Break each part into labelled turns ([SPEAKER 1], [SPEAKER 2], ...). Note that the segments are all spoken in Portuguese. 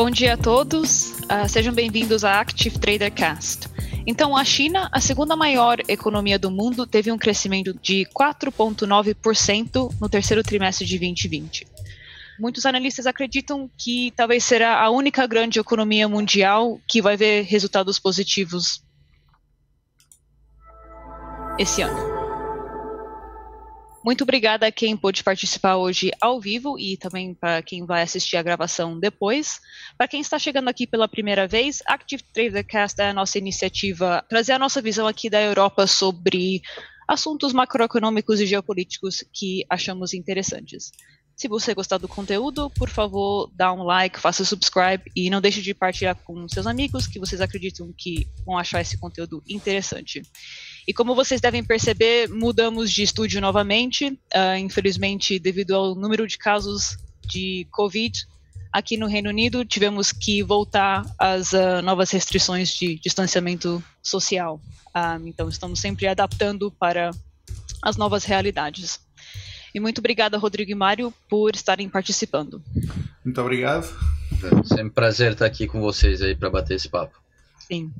[SPEAKER 1] Bom dia a todos, uh, sejam bem-vindos à Active Trader Cast. Então, a China, a segunda maior economia do mundo, teve um crescimento de 4,9% no terceiro trimestre de 2020. Muitos analistas acreditam que talvez será a única grande economia mundial que vai ver resultados positivos esse ano. Muito obrigada a quem pôde participar hoje ao vivo e também para quem vai assistir a gravação depois. Para quem está chegando aqui pela primeira vez, Active Tradercast é a nossa iniciativa trazer a nossa visão aqui da Europa sobre assuntos macroeconômicos e geopolíticos que achamos interessantes. Se você gostar do conteúdo, por favor, dá um like, faça subscribe e não deixe de partilhar com seus amigos que vocês acreditam que vão achar esse conteúdo interessante. E como vocês devem perceber, mudamos de estúdio novamente. Uh, infelizmente, devido ao número de casos de Covid aqui no Reino Unido, tivemos que voltar às uh, novas restrições de distanciamento social. Uh, então, estamos sempre adaptando para as novas realidades. E muito obrigada, Rodrigo e Mário, por estarem participando.
[SPEAKER 2] Muito obrigado.
[SPEAKER 3] É sempre um prazer estar aqui com vocês aí para bater esse papo.
[SPEAKER 1] Sim.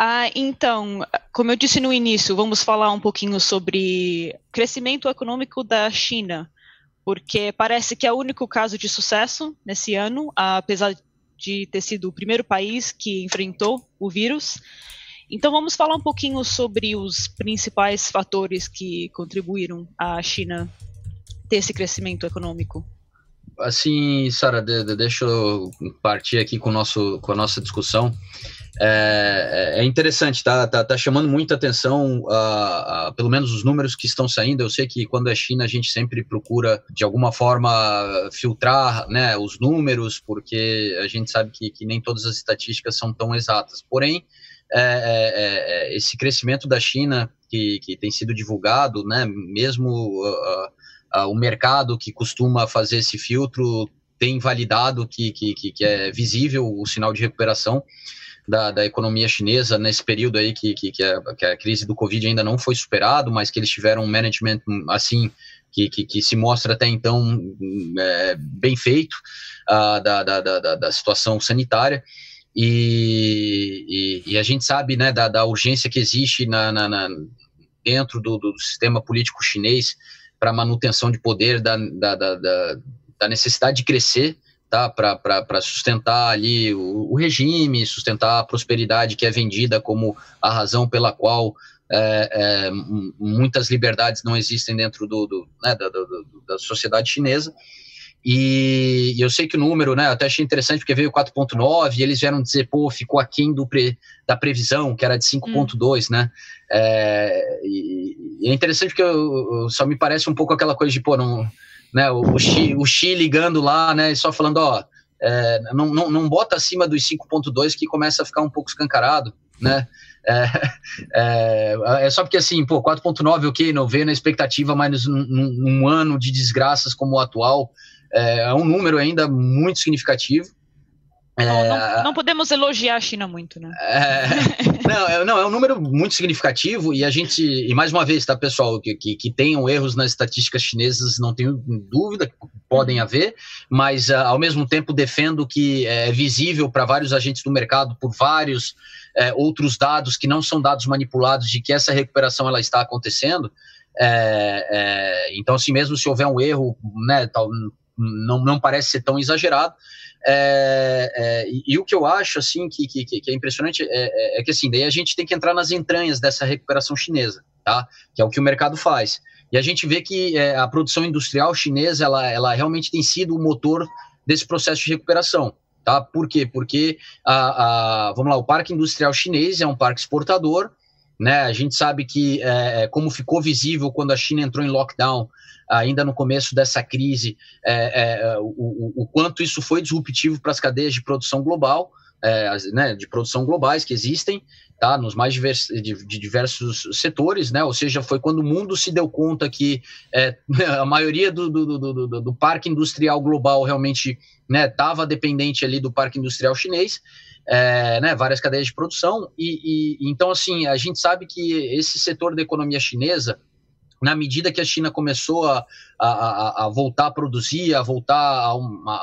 [SPEAKER 1] Ah, então, como eu disse no início, vamos falar um pouquinho sobre crescimento econômico da China, porque parece que é o único caso de sucesso nesse ano, apesar de ter sido o primeiro país que enfrentou o vírus. Então, vamos falar um pouquinho sobre os principais fatores que contribuíram à China ter esse crescimento econômico.
[SPEAKER 3] Assim, Sara, deixa eu partir aqui com, nosso, com a nossa discussão. É, é, é interessante, tá, tá, tá, chamando muita atenção, uh, uh, pelo menos os números que estão saindo. Eu sei que quando é China a gente sempre procura de alguma forma filtrar né, os números, porque a gente sabe que, que nem todas as estatísticas são tão exatas. Porém, é, é, é esse crescimento da China que, que tem sido divulgado, né, mesmo uh, o mercado que costuma fazer esse filtro tem validado que, que, que é visível o sinal de recuperação da, da economia chinesa nesse período aí que, que, que, a, que a crise do Covid ainda não foi superado, mas que eles tiveram um management assim que, que, que, se mostra até então é, bem feito uh, da, da, da, da, situação sanitária. E, e, e, a gente sabe né, da, da urgência que existe na, na, na dentro do, do, sistema político chinês para manutenção de poder, da, da, da, da necessidade de crescer tá? para sustentar ali o, o, regime, sustentar a prosperidade que é vendida como a razão pela qual é, é, muitas liberdades não existem dentro do, do, né, da, da sociedade chinesa. E, e, eu sei que o número, né, até achei interessante porque veio 4.9 e eles vieram dizer, pô, ficou aquém do pre, da previsão, que era de 5.2, hum. né? É, e, e, é interessante porque eu, eu, só me parece um pouco aquela coisa de, pô, não né? O, o, Xi, o Xi ligando lá, né? Só falando, ó, é, não, não, não bota acima dos 5.2 que começa a ficar um pouco escancarado, né? É, é, é só porque assim, pô, 4.9 ok, não veio na expectativa, mas num, num, ano de desgraças como o atual, é, é um número ainda muito significativo.
[SPEAKER 1] Não, não, não, podemos elogiar a China muito, né?
[SPEAKER 3] É, não, é, não, é um número muito significativo e a gente, e mais uma vez, tá, pessoal, que, que, que tenham erros nas estatísticas chinesas, não tenho dúvida, podem uhum. haver, mas uh, ao mesmo tempo defendo que é visível para vários agentes do mercado, por vários é, outros dados que não são dados manipulados, de que essa recuperação ela está acontecendo. É, é, então, assim, mesmo se houver um erro, né, tal, não, não parece ser tão exagerado. É, é, e, e, o que eu acho, assim, que, que, que é impressionante é, é, é, que, assim, daí a gente tem que entrar nas entranhas dessa recuperação chinesa, tá? Que é o que o mercado faz. E a gente vê que é, a produção industrial chinesa, ela, ela realmente tem sido o motor desse processo de recuperação, tá? Por quê? Porque, a, a, vamos lá, o parque industrial chinês é um parque exportador, né? A gente sabe que, é, como ficou visível quando a China entrou em lockdown, ainda no começo dessa crise, é, é, o, o, quanto isso foi disruptivo para as cadeias de produção global, é, né, de produção globais que existem, tá, nos mais diversos, de, de, diversos setores, né, ou seja, foi quando o mundo se deu conta que é, a maioria do, do, do, do, do parque industrial global realmente estava né, dependente ali do parque industrial chinês, é, né, várias cadeias de produção, e, e, então, assim, a gente sabe que esse setor da economia chinesa, na medida que a China começou a, a, a voltar a produzir, a voltar a,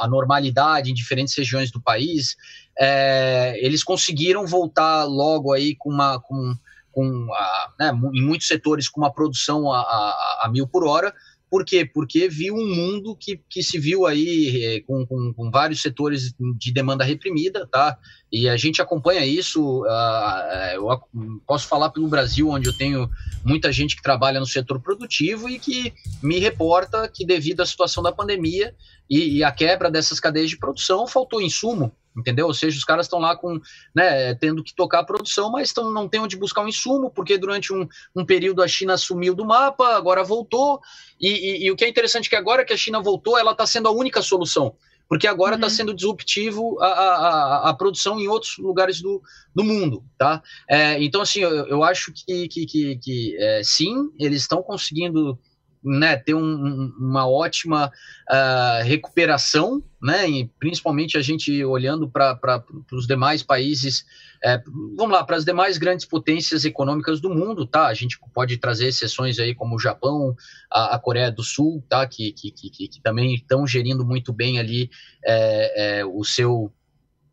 [SPEAKER 3] a normalidade em diferentes regiões do país, é, eles conseguiram voltar logo aí com uma. Com, com a, né, em muitos setores com uma produção a, a, a mil por hora, por quê? Porque viu um mundo que, que se viu aí é, com, com, com, vários setores de demanda reprimida, tá? E a gente acompanha isso. Uh, eu posso falar pelo Brasil, onde eu tenho muita gente que trabalha no setor produtivo e que me reporta que, devido à situação da pandemia e, e a quebra dessas cadeias de produção, faltou insumo entendeu? Ou seja, os caras estão lá com, né, tendo que tocar a produção, mas tão, não tem onde buscar um insumo, porque durante um, um período a China sumiu do mapa, agora voltou, e, e, e o que é interessante é que agora que a China voltou, ela está sendo a única solução, porque agora está uhum. sendo disruptivo a, a, a, produção em outros lugares do, do mundo, tá? É, então, assim, eu, eu acho que, que, que, que é, sim, eles estão conseguindo né, ter um, uma ótima uh, recuperação, né, e principalmente a gente olhando para os demais países, é, vamos lá, para as demais grandes potências econômicas do mundo, tá? A gente pode trazer exceções aí como o Japão, a, a Coreia do Sul, tá? Que, que, que, que também estão gerindo muito bem ali é, é, o seu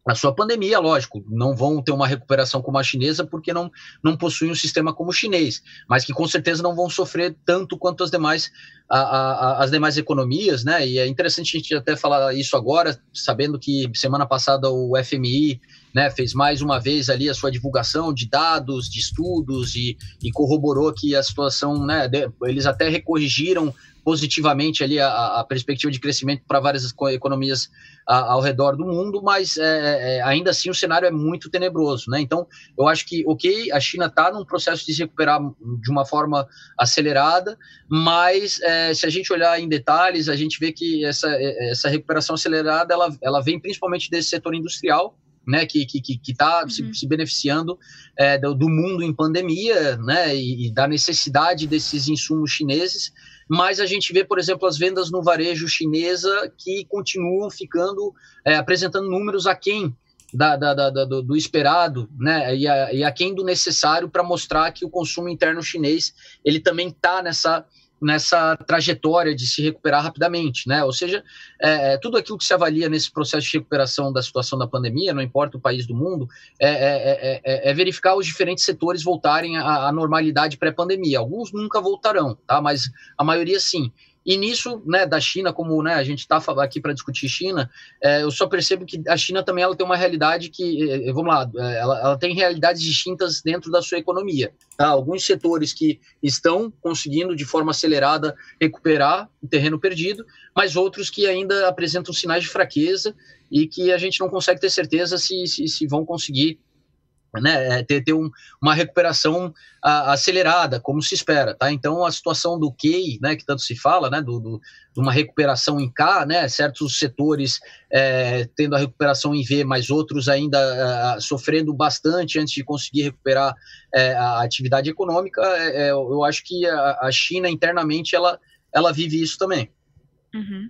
[SPEAKER 3] a sua pandemia, lógico, não vão ter uma recuperação como a chinesa porque não, não possuem um sistema como o chinês, mas que com certeza não vão sofrer tanto quanto as demais, a, a, as demais economias, né? E é interessante a gente até falar isso agora, sabendo que semana passada o FMI né, fez mais uma vez ali a sua divulgação de dados, de estudos e, e corroborou que a situação, né, de, eles até recorrigiram positivamente ali a, a perspectiva de crescimento para várias economias a, ao redor do mundo, mas é, é, é, ainda assim o cenário é muito tenebroso, né? Então, eu acho que, ok, a China está num processo de se recuperar de uma forma acelerada, mas é, se a gente olhar em detalhes, a gente vê que essa, é, essa recuperação acelerada, ela, ela vem principalmente desse setor industrial, né, que está que, que tá uhum. se, se, beneficiando é, do, do, mundo em pandemia, né, e, e, da necessidade desses insumos chineses, mas a gente vê, por exemplo, as vendas no varejo chinesa que continuam ficando, é, apresentando números aquém da, da, da, do, do, esperado, né, e, a, e aquém do necessário para mostrar que o consumo interno chinês ele também está nessa nessa trajetória de se recuperar rapidamente, né? Ou seja, é, é, tudo aquilo que se avalia nesse processo de recuperação da situação da pandemia, não importa o país do mundo, é, é, é, é verificar os diferentes setores voltarem à, à normalidade pré-pandemia. Alguns nunca voltarão, tá? Mas a maioria sim. E nisso, né, da China, como né, a gente está aqui para discutir China, é, eu só percebo que a China também ela tem uma realidade que, é, é, vamos lá, é, ela, ela, tem realidades distintas dentro da sua economia. Tá? Alguns setores que estão conseguindo de forma acelerada recuperar o terreno perdido, mas outros que ainda apresentam sinais de fraqueza e que a gente não consegue ter certeza se, se, se vão conseguir né, é, ter, ter um, uma recuperação a, acelerada, como se espera, tá? Então, a situação do K, né, que tanto se fala, né, do, do de uma recuperação em K, né, certos setores é, tendo a recuperação em V, mas outros ainda é, sofrendo bastante antes de conseguir recuperar é, a atividade econômica, é, eu acho que a, a, China internamente ela, ela vive isso também.
[SPEAKER 1] Uhum.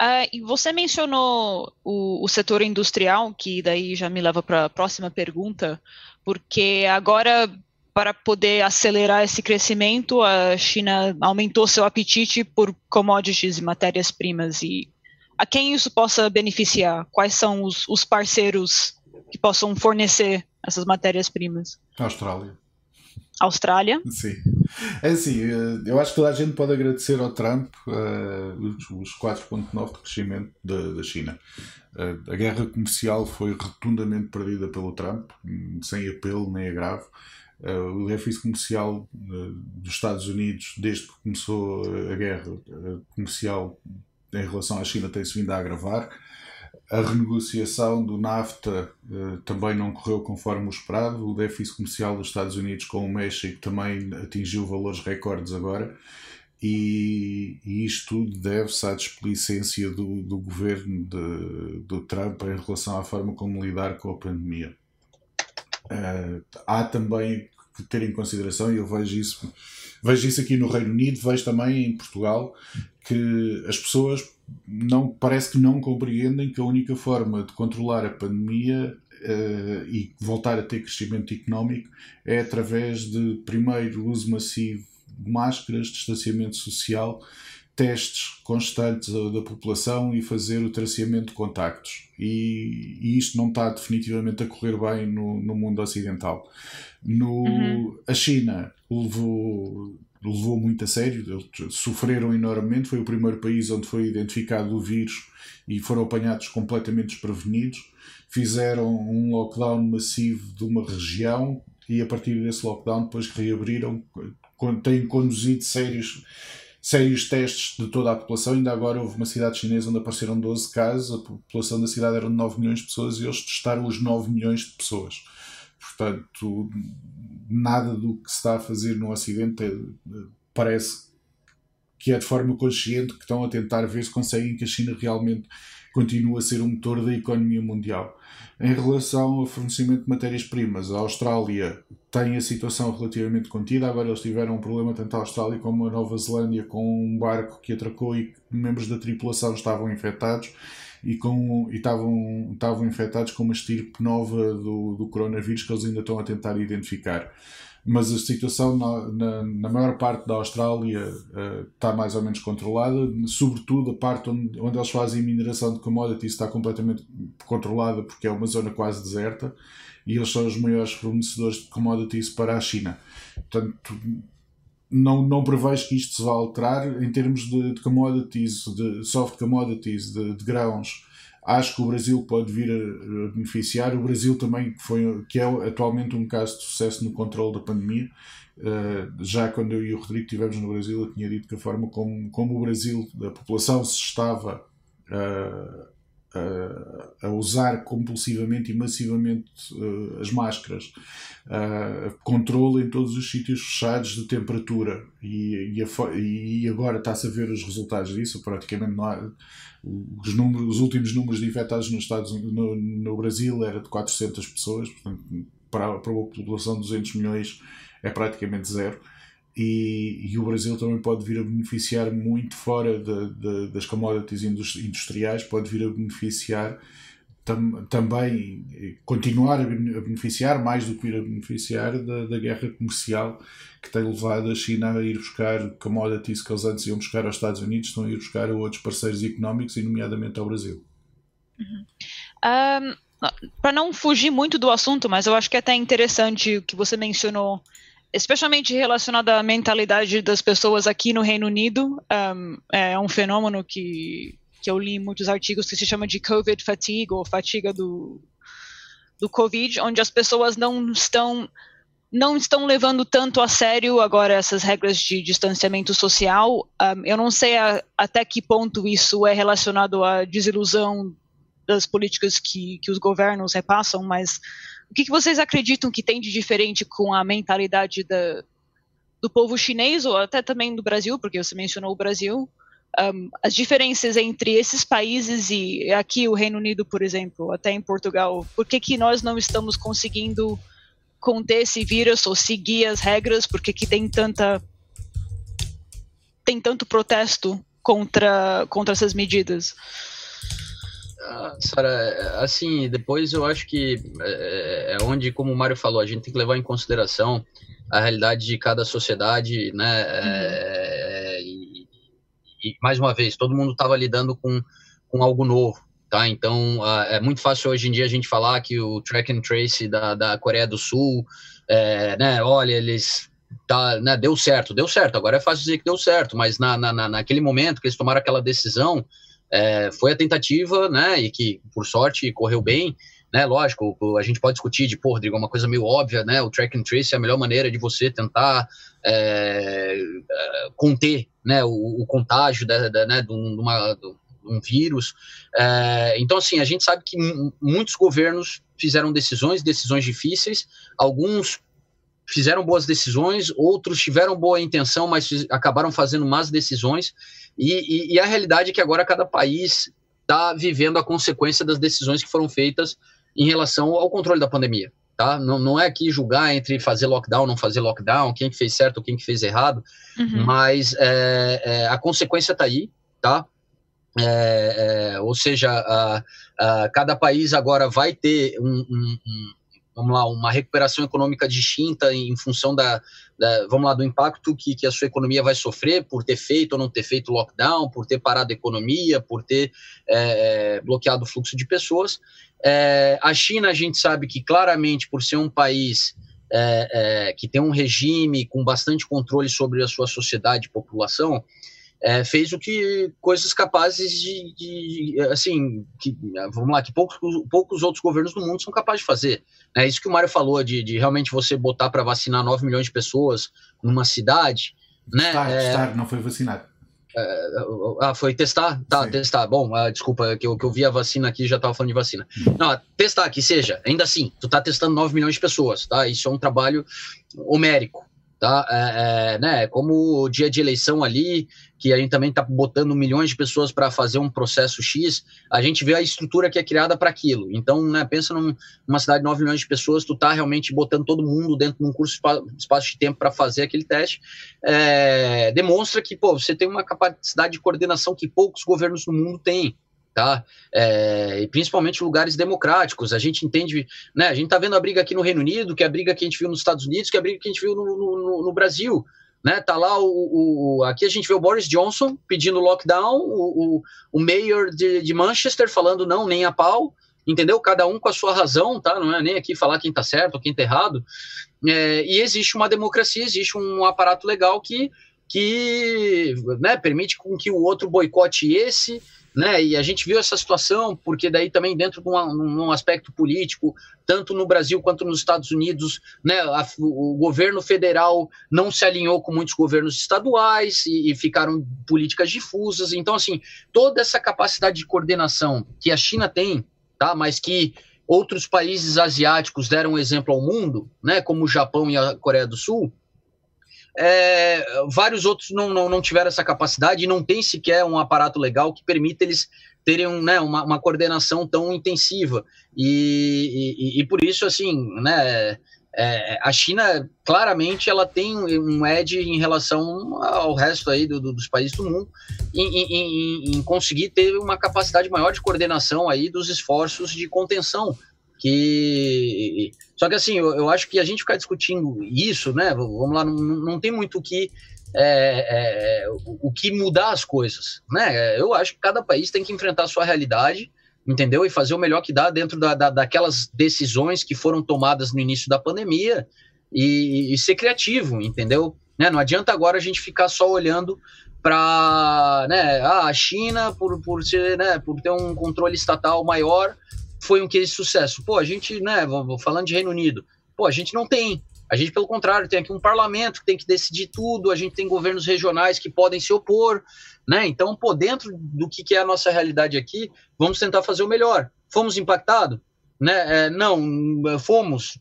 [SPEAKER 1] Uh, e você mencionou o, o, setor industrial, que daí já me leva para a próxima pergunta, porque agora, para poder acelerar esse crescimento, a China aumentou seu apetite por commodities e matérias-primas. E a quem isso possa beneficiar? Quais são os, os parceiros que possam fornecer essas matérias-primas?
[SPEAKER 2] Austrália.
[SPEAKER 1] Austrália.
[SPEAKER 2] Sim. É assim, eh, eu acho que toda a gente pode agradecer ao Trump uh, os, 4,9% de crescimento da, da China. Uh, a guerra comercial foi rotundamente perdida pelo Trump, sem apelo nem agravo. Uh, o déficit comercial dos Estados Unidos, desde que começou a guerra comercial em relação à China, tem-se vindo a agravar. A renegociação do NAFTA uh, também não correu conforme o esperado. O déficit comercial dos Estados Unidos com o México também atingiu valores recordes agora. E, e isto tudo deve-se à desplicência do, do governo de, do Trump em relação à forma como lidar com a pandemia. Uh, há também que ter em consideração, e eu vejo isso, vejo isso aqui no Reino Unido, vejo também em Portugal, que as pessoas não parece que não compreendem que a única forma de controlar a pandemia uh, e voltar a ter crescimento económico é através de primeiro uso massivo máscaras, distanciamento social, testes constantes da, população e fazer o traceamento de contactos. E, e, isto não está definitivamente a correr bem no, no mundo ocidental. No, uhum. A China levou, levou muito a sério, eles sofreram enormemente. Foi o primeiro país onde foi identificado o vírus e foram apanhados completamente desprevenidos. Fizeram um lockdown massivo de uma região e a partir desse lockdown depois reabriram, têm conduzido sérios sérios testes de toda a população. Ainda agora houve uma cidade chinesa onde apareceram 12 casos, a população da cidade era de 9 milhões de pessoas e eles testaram os 9 milhões de pessoas. Portanto, nada do que se está a fazer no Ocidente é, parece que é de forma consciente que estão a tentar ver se conseguem que a China realmente continue a ser um motor da economia mundial. Em relação ao fornecimento de matérias-primas, a Austrália tem a situação relativamente contida. Agora eles tiveram um problema tanto a Austrália como a Nova Zelândia com um barco que atracou e membros da tripulação estavam infectados e, estavam infectados com uma estirpe nova do, do coronavírus que eles ainda estão a tentar identificar mas a situação na, na, na, maior parte da Austrália uh, está mais ou menos controlada, sobretudo a parte onde, onde eles fazem mineração de commodities está completamente controlada porque é uma zona quase deserta e eles são os maiores fornecedores de commodities para a China. Portanto, não, não prevejo que isto se vá alterar em termos de, de commodities, de soft commodities, de, de grãos acho que o Brasil pode vir a, beneficiar. O Brasil também, que, foi, que é atualmente um caso de sucesso no controle da pandemia. Uh, já quando eu e o Rodrigo estivemos no Brasil, eu tinha dito que a forma como, como o Brasil, a população se estava uh, a usar compulsivamente e massivamente uh, as máscaras, uh, controle em todos os sítios fechados de temperatura. E, e, a, e agora está-se a ver os resultados disso, praticamente não há, os, números, os últimos números de infectados nos Estados, no, no Brasil era de 400 pessoas, portanto para, para a população de 200 milhões é praticamente zero e, e, o Brasil também pode vir a beneficiar muito fora de, de, das commodities industriais, pode vir a beneficiar tam, também, continuar a beneficiar, mais do que vir a beneficiar, da, da, guerra comercial que tem levado a China a ir buscar commodities que eles antes iam buscar aos Estados Unidos, estão a ir buscar a outros parceiros económicos, e nomeadamente ao Brasil.
[SPEAKER 1] Uhum. Um, para não fugir muito do assunto, mas eu acho que é até interessante o que você mencionou especialmente relacionado à mentalidade das pessoas aqui no Reino Unido. Um, é um fenômeno que, que eu li em muitos artigos que se chama de COVID fatigue, ou fatiga do, do Covid, onde as pessoas não estão não estão levando tanto a sério agora essas regras de distanciamento social. Um, eu não sei a, até que ponto isso é relacionado à desilusão das políticas que, que os governos repassam, mas o que, que vocês acreditam que tem de diferente com a mentalidade da, do povo chinês, ou até também do Brasil, porque você mencionou o Brasil, um, as diferenças entre esses países e aqui o Reino Unido, por exemplo, até em Portugal, por que, que nós não estamos conseguindo conter esse vírus ou seguir as regras, porque que tem tanta tem tanto protesto contra contra essas medidas?
[SPEAKER 3] Ah, Sara, assim, depois eu acho que é, é, onde, como o Mário falou, a gente tem que levar em consideração a realidade de cada sociedade, né? É, uhum. É, e, e, mais uma vez, todo mundo estava lidando com, com algo novo, tá? Então, é muito fácil hoje em dia a gente falar que o track and trace da, da Coreia do Sul, é, né? Olha, eles tá, né, deu certo, deu certo. Agora é fácil dizer que deu certo, mas na, na, naquele momento que eles tomaram aquela decisão, é, foi a tentativa, né, e que, por sorte, correu bem, né, lógico, a gente pode discutir de, pô, Rodrigo, é uma coisa meio óbvia, né, o track and trace é a melhor maneira de você tentar é, é conter, né, o, o contágio da, da, né, de, uma, de um vírus, é, então, assim, a gente sabe que muitos governos fizeram decisões, decisões difíceis, alguns fizeram boas decisões, outros tiveram boa intenção, mas acabaram fazendo más decisões, e, e, e a realidade é que agora cada país está vivendo a consequência das decisões que foram feitas em relação ao controle da pandemia. Tá? Não, não é aqui julgar entre fazer lockdown, não fazer lockdown, quem que fez certo, quem que fez errado, uhum. mas é, é, a consequência está aí, tá? É, é, ou seja, a, a, cada país agora vai ter um, um, um vamos lá, uma recuperação econômica distinta em função da, da, vamos lá, do impacto que, que a sua economia vai sofrer por ter feito ou não ter feito lockdown, por ter parado a economia, por ter é, bloqueado o fluxo de pessoas. É, a China, a gente sabe que claramente, por ser um país é, é que tem um regime com bastante controle sobre a sua sociedade e população, é, fez o que coisas capazes de, de, assim, que, vamos lá, que poucos, poucos outros governos do mundo são capazes de fazer. É isso que o Mário falou de, de realmente você botar para vacinar 9 milhões de pessoas numa cidade, né?
[SPEAKER 2] É, não foi vacinado.
[SPEAKER 3] É, ah, foi testar? Tá, Sim. testar. Bom, ah, desculpa, que eu, que eu vi a vacina aqui já estava falando de vacina. Hum. Não, testar que seja, ainda assim, tu tá testando 9 milhões de pessoas, tá? Isso é um trabalho homérico, tá? É, é, né, como o dia de eleição ali, que a gente também está botando milhões de pessoas para fazer um processo X, a gente vê a estrutura que é criada para aquilo. Então, né, pensa num, numa cidade de 9 milhões de pessoas, tu tá realmente botando todo mundo dentro de um curso espaço de tempo para fazer aquele teste, é, demonstra que pô, você tem uma capacidade de coordenação que poucos governos no mundo têm tá? É, e principalmente lugares democráticos. A gente entende, né? A gente tá vendo a briga aqui no Reino Unido, que é a briga que a gente viu nos Estados Unidos, que é a briga que a gente viu no, no, no Brasil. Né, tá lá o, o, aqui a gente vê o Boris Johnson pedindo lockdown, o, o, o mayor de, de Manchester falando não, nem a pau, entendeu? Cada um com a sua razão, tá? Não é nem aqui falar quem tá certo ou quem tá errado. É, e existe uma democracia, existe um aparato legal que, que né, permite com que o outro boicote esse, né? E a gente viu essa situação, porque daí também dentro de um, aspecto político, tanto no Brasil quanto nos Estados Unidos, né? A, o governo federal não se alinhou com muitos governos estaduais e, e ficaram políticas difusas. Então, assim, toda essa capacidade de coordenação que a China tem, tá? Mas que outros países asiáticos deram um exemplo ao mundo, né? Como o Japão e a Coreia do Sul é, vários outros não, não, não, tiveram essa capacidade e não tem sequer um aparato legal que permita eles terem um, né, uma, uma, coordenação tão intensiva. E, e, e por isso, assim, né, é, a China, claramente, ela tem um edge em relação ao resto aí do, do, dos países do mundo em, em, em conseguir ter uma capacidade maior de coordenação aí dos esforços de contenção que só que assim eu, eu, acho que a gente ficar discutindo isso né vamos lá não, não tem muito o que é, é, o, o que mudar as coisas né? Eu acho que cada país tem que enfrentar a sua realidade entendeu? E fazer o melhor que dá dentro da, da daquelas decisões que foram tomadas no início da pandemia e, e ser criativo entendeu? Né, não adianta agora a gente ficar só olhando para né, ah, a China por, por ser né, por ter um controle estatal maior foi um case de sucesso. Pô, a gente, né, falando de Reino Unido, pô, a gente não tem. A gente, pelo contrário, tem aqui um parlamento que tem que decidir tudo, a gente tem governos regionais que podem se opor, né? Então, pô, dentro do que, é a nossa realidade aqui, vamos tentar fazer o melhor. Fomos impactados? Né? É, não, fomos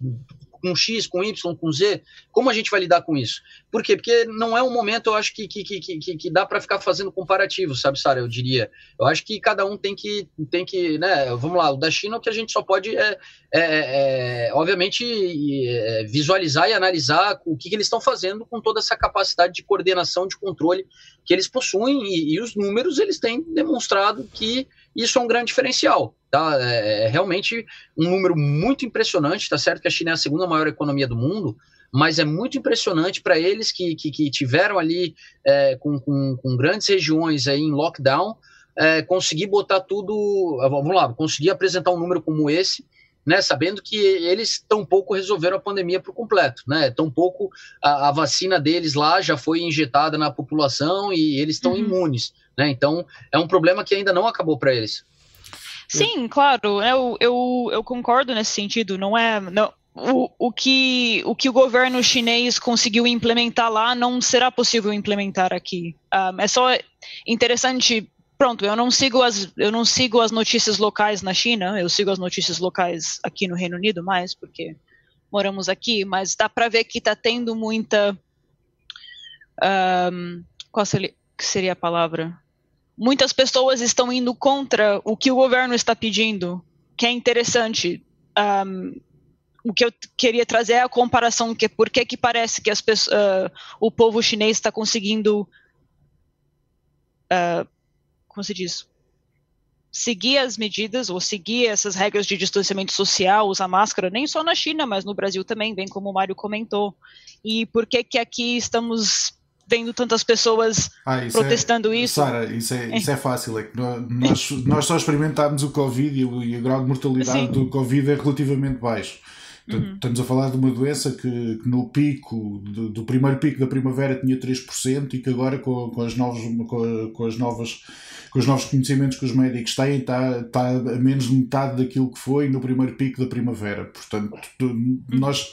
[SPEAKER 3] com X, com Y, com Z, como a gente vai lidar com isso? Por quê? Porque não é um momento, eu acho, que, que, que, que, que dá para ficar fazendo comparativo, sabe, Sara? Eu diria. Eu acho que cada um tem que, tem que, né? Vamos lá, o da China, o que a gente só pode é, é, é obviamente, é, visualizar e analisar o que, que eles estão fazendo com toda essa capacidade de coordenação, de controle que eles possuem, e, e os números eles têm demonstrado que isso é um grande diferencial. Tá? É, é realmente um número muito impressionante. Tá certo que a China é a segunda maior economia do mundo, mas é muito impressionante para eles que, que, que, tiveram ali é, com, com, com, grandes regiões aí em lockdown, é, conseguir botar tudo. Vamos lá, conseguir apresentar um número como esse. Né, sabendo que eles tão pouco resolveram a pandemia por completo, né? Tão pouco a, a, vacina deles lá já foi injetada na população e eles estão uhum. imunes, né? Então é um problema que ainda não acabou para eles.
[SPEAKER 1] Sim, claro, eu, eu, eu concordo nesse sentido. Não é. Não, o, o, que, o que o governo chinês conseguiu implementar lá não será possível implementar aqui. Um, ah, é só interessante. Pronto, eu não sigo as eu não sigo as notícias locais na China. Eu sigo as notícias locais aqui no Reino Unido mais porque moramos aqui. Mas dá para ver que está tendo muita um, qual seria, a palavra? muitas pessoas estão indo contra o que o governo está pedindo, que é interessante. Um, o que eu queria trazer é a comparação que por que que parece que as uh, o povo chinês está conseguindo, uh, como se diz, seguir as medidas ou seguir essas regras de distanciamento social, usar máscara, nem só na China, mas no Brasil também, bem como o Mário comentou. E por que que aqui estamos vendo tantas pessoas ah, isso é- protestando
[SPEAKER 2] é,
[SPEAKER 1] isso?
[SPEAKER 2] Sara, isso é, isso é fácil, é que nós, nós só experimentámos o Covid e o, e o grau de mortalidade Sim. do Covid é relativamente baixo. Uhum. Estamos a falar de uma doença que, que no pico, do, do, primeiro pico da primavera tinha 3% e que agora com, com, as novas, com, com, as novas, com os novos conhecimentos que os médicos têm está, está a menos de metade daquilo que foi no primeiro pico da primavera. Portanto, uhum. nós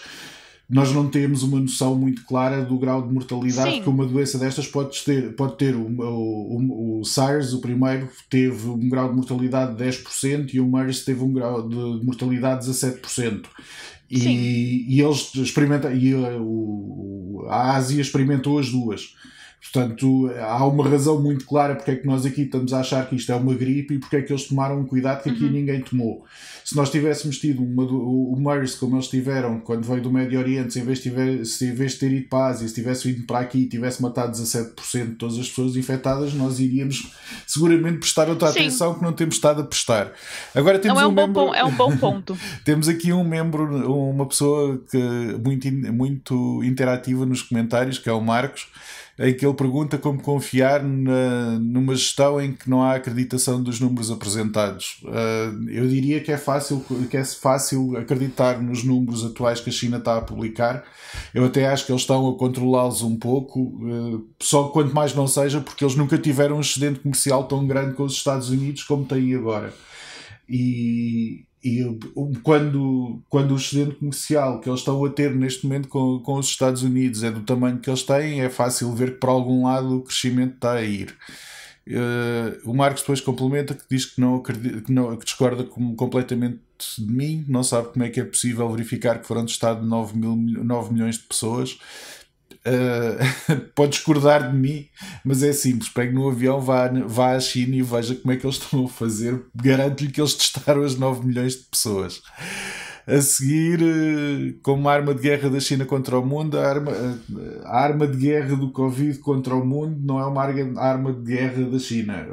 [SPEAKER 2] nós não temos uma noção muito clara do grau de mortalidade Sim. que uma doença destas pode ter. Pode ter o, o, o, SARS, o primeiro, teve um grau de mortalidade de 10% e o MERS teve um grau de mortalidade de 17%. E, e eles experimentam, e a, o, a Ásia experimentou as duas. Portanto, há uma razão muito clara porque é que nós aqui estamos a achar que isto é uma gripe e porque é que eles tomaram um cuidado que aqui uhum. ninguém tomou. Se nós tivéssemos tido uma, o, o MERS como eles tiveram quando veio do Médio Oriente, se em vez de, tiver, se em vez de ter ido para a Ásia, se tivesse ido para aqui e tivesse matado 17% de todas as pessoas infectadas, nós iríamos seguramente prestar outra Sim. atenção que não temos estado a prestar.
[SPEAKER 1] Agora temos não, é um, um membro... bom, é um bom ponto.
[SPEAKER 2] temos aqui um membro, uma pessoa que muito, muito interativa nos comentários, que é o Marcos em que ele pergunta como confiar na, numa gestão em que não há acreditação dos números apresentados. Uh, eu diria que é fácil que é fácil acreditar nos números atuais que a China está a publicar. Eu até acho que eles estão a controlá-los um pouco, uh, só quanto mais não seja, porque eles nunca tiveram um excedente comercial tão grande com os Estados Unidos como têm agora. E, e quando, quando o excedente comercial que eles estão a ter neste momento com, com os Estados Unidos é do tamanho que eles têm, é fácil ver que para algum lado o crescimento está a ir. Uh, o Marcos depois complementa que diz que, não que, não, que discorda com, completamente de mim, não sabe como é que é possível verificar que foram testados 9, mil, 9 milhões de pessoas. Uh, pode discordar de mim, mas é simples: pegue no avião, vá, vá à China e veja como é que eles estão a fazer. Garanto-lhe que eles testaram as 9 milhões de pessoas. A seguir, uh, como arma de guerra da China contra o mundo, a arma, uh, a arma de guerra do Covid contra o mundo não é uma arma de guerra da China.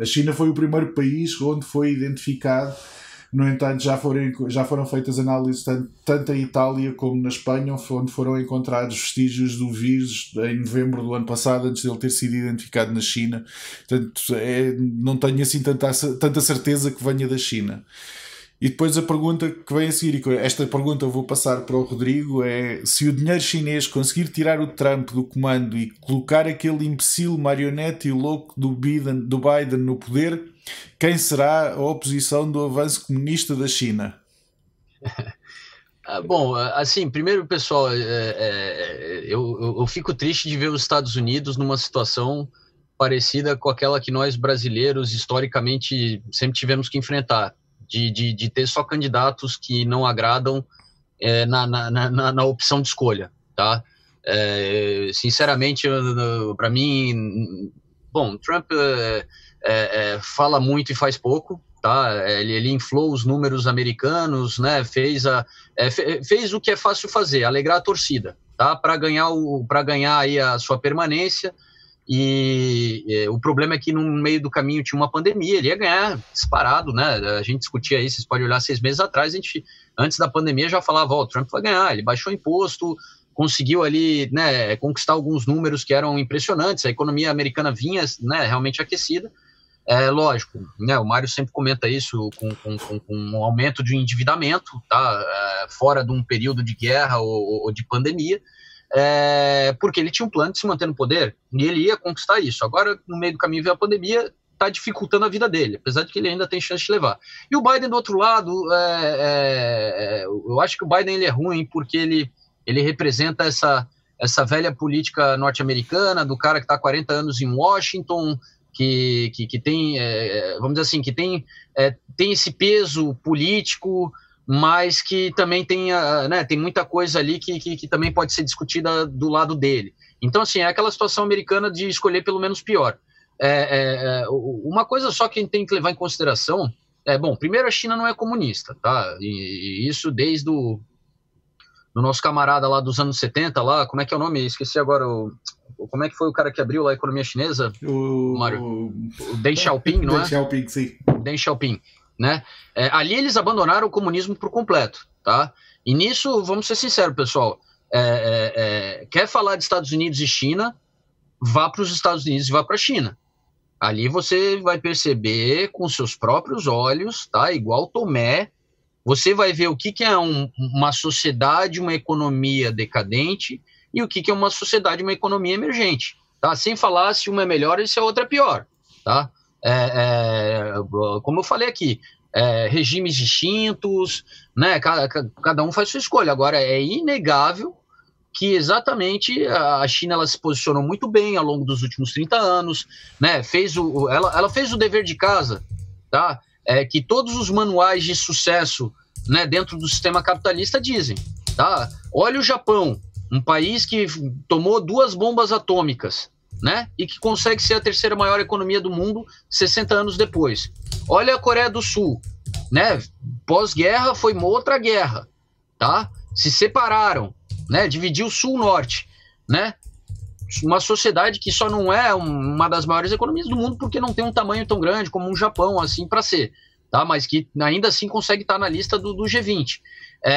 [SPEAKER 2] A China foi o primeiro país onde foi identificado no entanto, já foram, já foram feitas análises tanto, tanto em Itália como na Espanha, onde foram encontrados vestígios do vírus em novembro do ano passado, antes de ele ter sido identificado na China. Portanto, é, não tenho assim tanta, tanta certeza que venha da China. E depois a pergunta que vem a seguir, e esta pergunta eu vou passar para o Rodrigo, é se o dinheiro chinês conseguir tirar o Trump do comando e colocar aquele imbecil marionete e louco do Biden, do Biden no poder, quem será a oposição do avanço comunista da China?
[SPEAKER 3] Ah, bom, assim, primeiro, pessoal, é, é, eu, eu fico triste de ver os Estados Unidos numa situação parecida com aquela que nós brasileiros historicamente sempre tivemos que enfrentar, de, de, de ter só candidatos que não agradam é, na, na, na, na, opção de escolha, tá? É, sinceramente, para mim, bom, Trump é, é, é, fala muito e faz pouco, tá? Ele, ele inflou os números americanos, né? Fez, a, é, fez o que é fácil fazer, alegrar a torcida, tá? Para ganhar o ganhar aí a sua permanência. E, e o problema é que no meio do caminho tinha uma pandemia, ele ia ganhar disparado, né? A gente discutia isso, vocês podem olhar seis meses atrás, a gente antes da pandemia já falava, ó, oh, o Trump vai ganhar, ele baixou imposto, conseguiu ali, né, conquistar alguns números que eram impressionantes, a economia americana vinha, né, realmente aquecida é lógico, né, o Mário sempre comenta isso com, com, com, com um aumento de endividamento, tá, é, fora de um período de guerra ou, ou de pandemia, é, porque ele tinha um plano de se manter no poder e ele ia conquistar isso. Agora, no meio do caminho veio a pandemia, está dificultando a vida dele, apesar de que ele ainda tem chance de levar. E o Biden, do outro lado, é, é, é eu acho que o Biden ele é ruim porque ele, ele representa essa, essa velha política norte-americana do cara que está 40 anos em Washington, que, que, que tem, é, vamos dizer assim, que tem, é, tem esse peso político, mas que também tem, né, tem muita coisa ali que, que, que, também pode ser discutida do lado dele. Então, assim, é aquela situação americana de escolher pelo menos pior. É, é, é uma coisa só que a gente tem que levar em consideração é, bom, primeiro a China não é comunista, tá? E, e isso desde o do nosso camarada lá dos anos 70, lá, como é que é o nome? Esqueci agora o como é que foi o cara que abriu lá a economia chinesa?
[SPEAKER 2] O,
[SPEAKER 3] Mário? O Deng Xiaoping, não
[SPEAKER 2] Deng
[SPEAKER 3] é?
[SPEAKER 2] Xiaoping, sim.
[SPEAKER 3] Deng Xiaoping, né? É, ali eles abandonaram o comunismo por completo, tá? E nisso, vamos ser sinceros, pessoal, é, é, é quer falar de Estados Unidos e China, vá para os Estados Unidos e vá para a China. Ali você vai perceber com seus próprios olhos, tá? Igual Tomé, você vai ver o que, que é um, uma sociedade, uma economia decadente e o que, que é uma sociedade, uma economia emergente, tá? Sem falar se uma é melhor e se a outra é pior, tá? É, é, como eu falei aqui, é, regimes distintos, né? Cada, cada um faz sua escolha. Agora é inegável que exatamente a China ela se posicionou muito bem ao longo dos últimos 30 anos, né? Fez o, ela, ela fez o dever de casa, tá? É, que todos os manuais de sucesso, né, dentro do sistema capitalista dizem, tá? Olha o Japão, um país que tomou duas bombas atômicas, né? E que consegue ser a terceira maior economia do mundo 60 anos depois. Olha a Coreia do Sul, né? Pós-guerra foi uma outra guerra, tá? Se separaram, né? Dividiu sul-norte, né? Uma sociedade que só não é uma das maiores economias do mundo porque não tem um tamanho tão grande como um Japão, assim, para ser, tá? Mas que ainda assim consegue estar na lista do, do G20. É,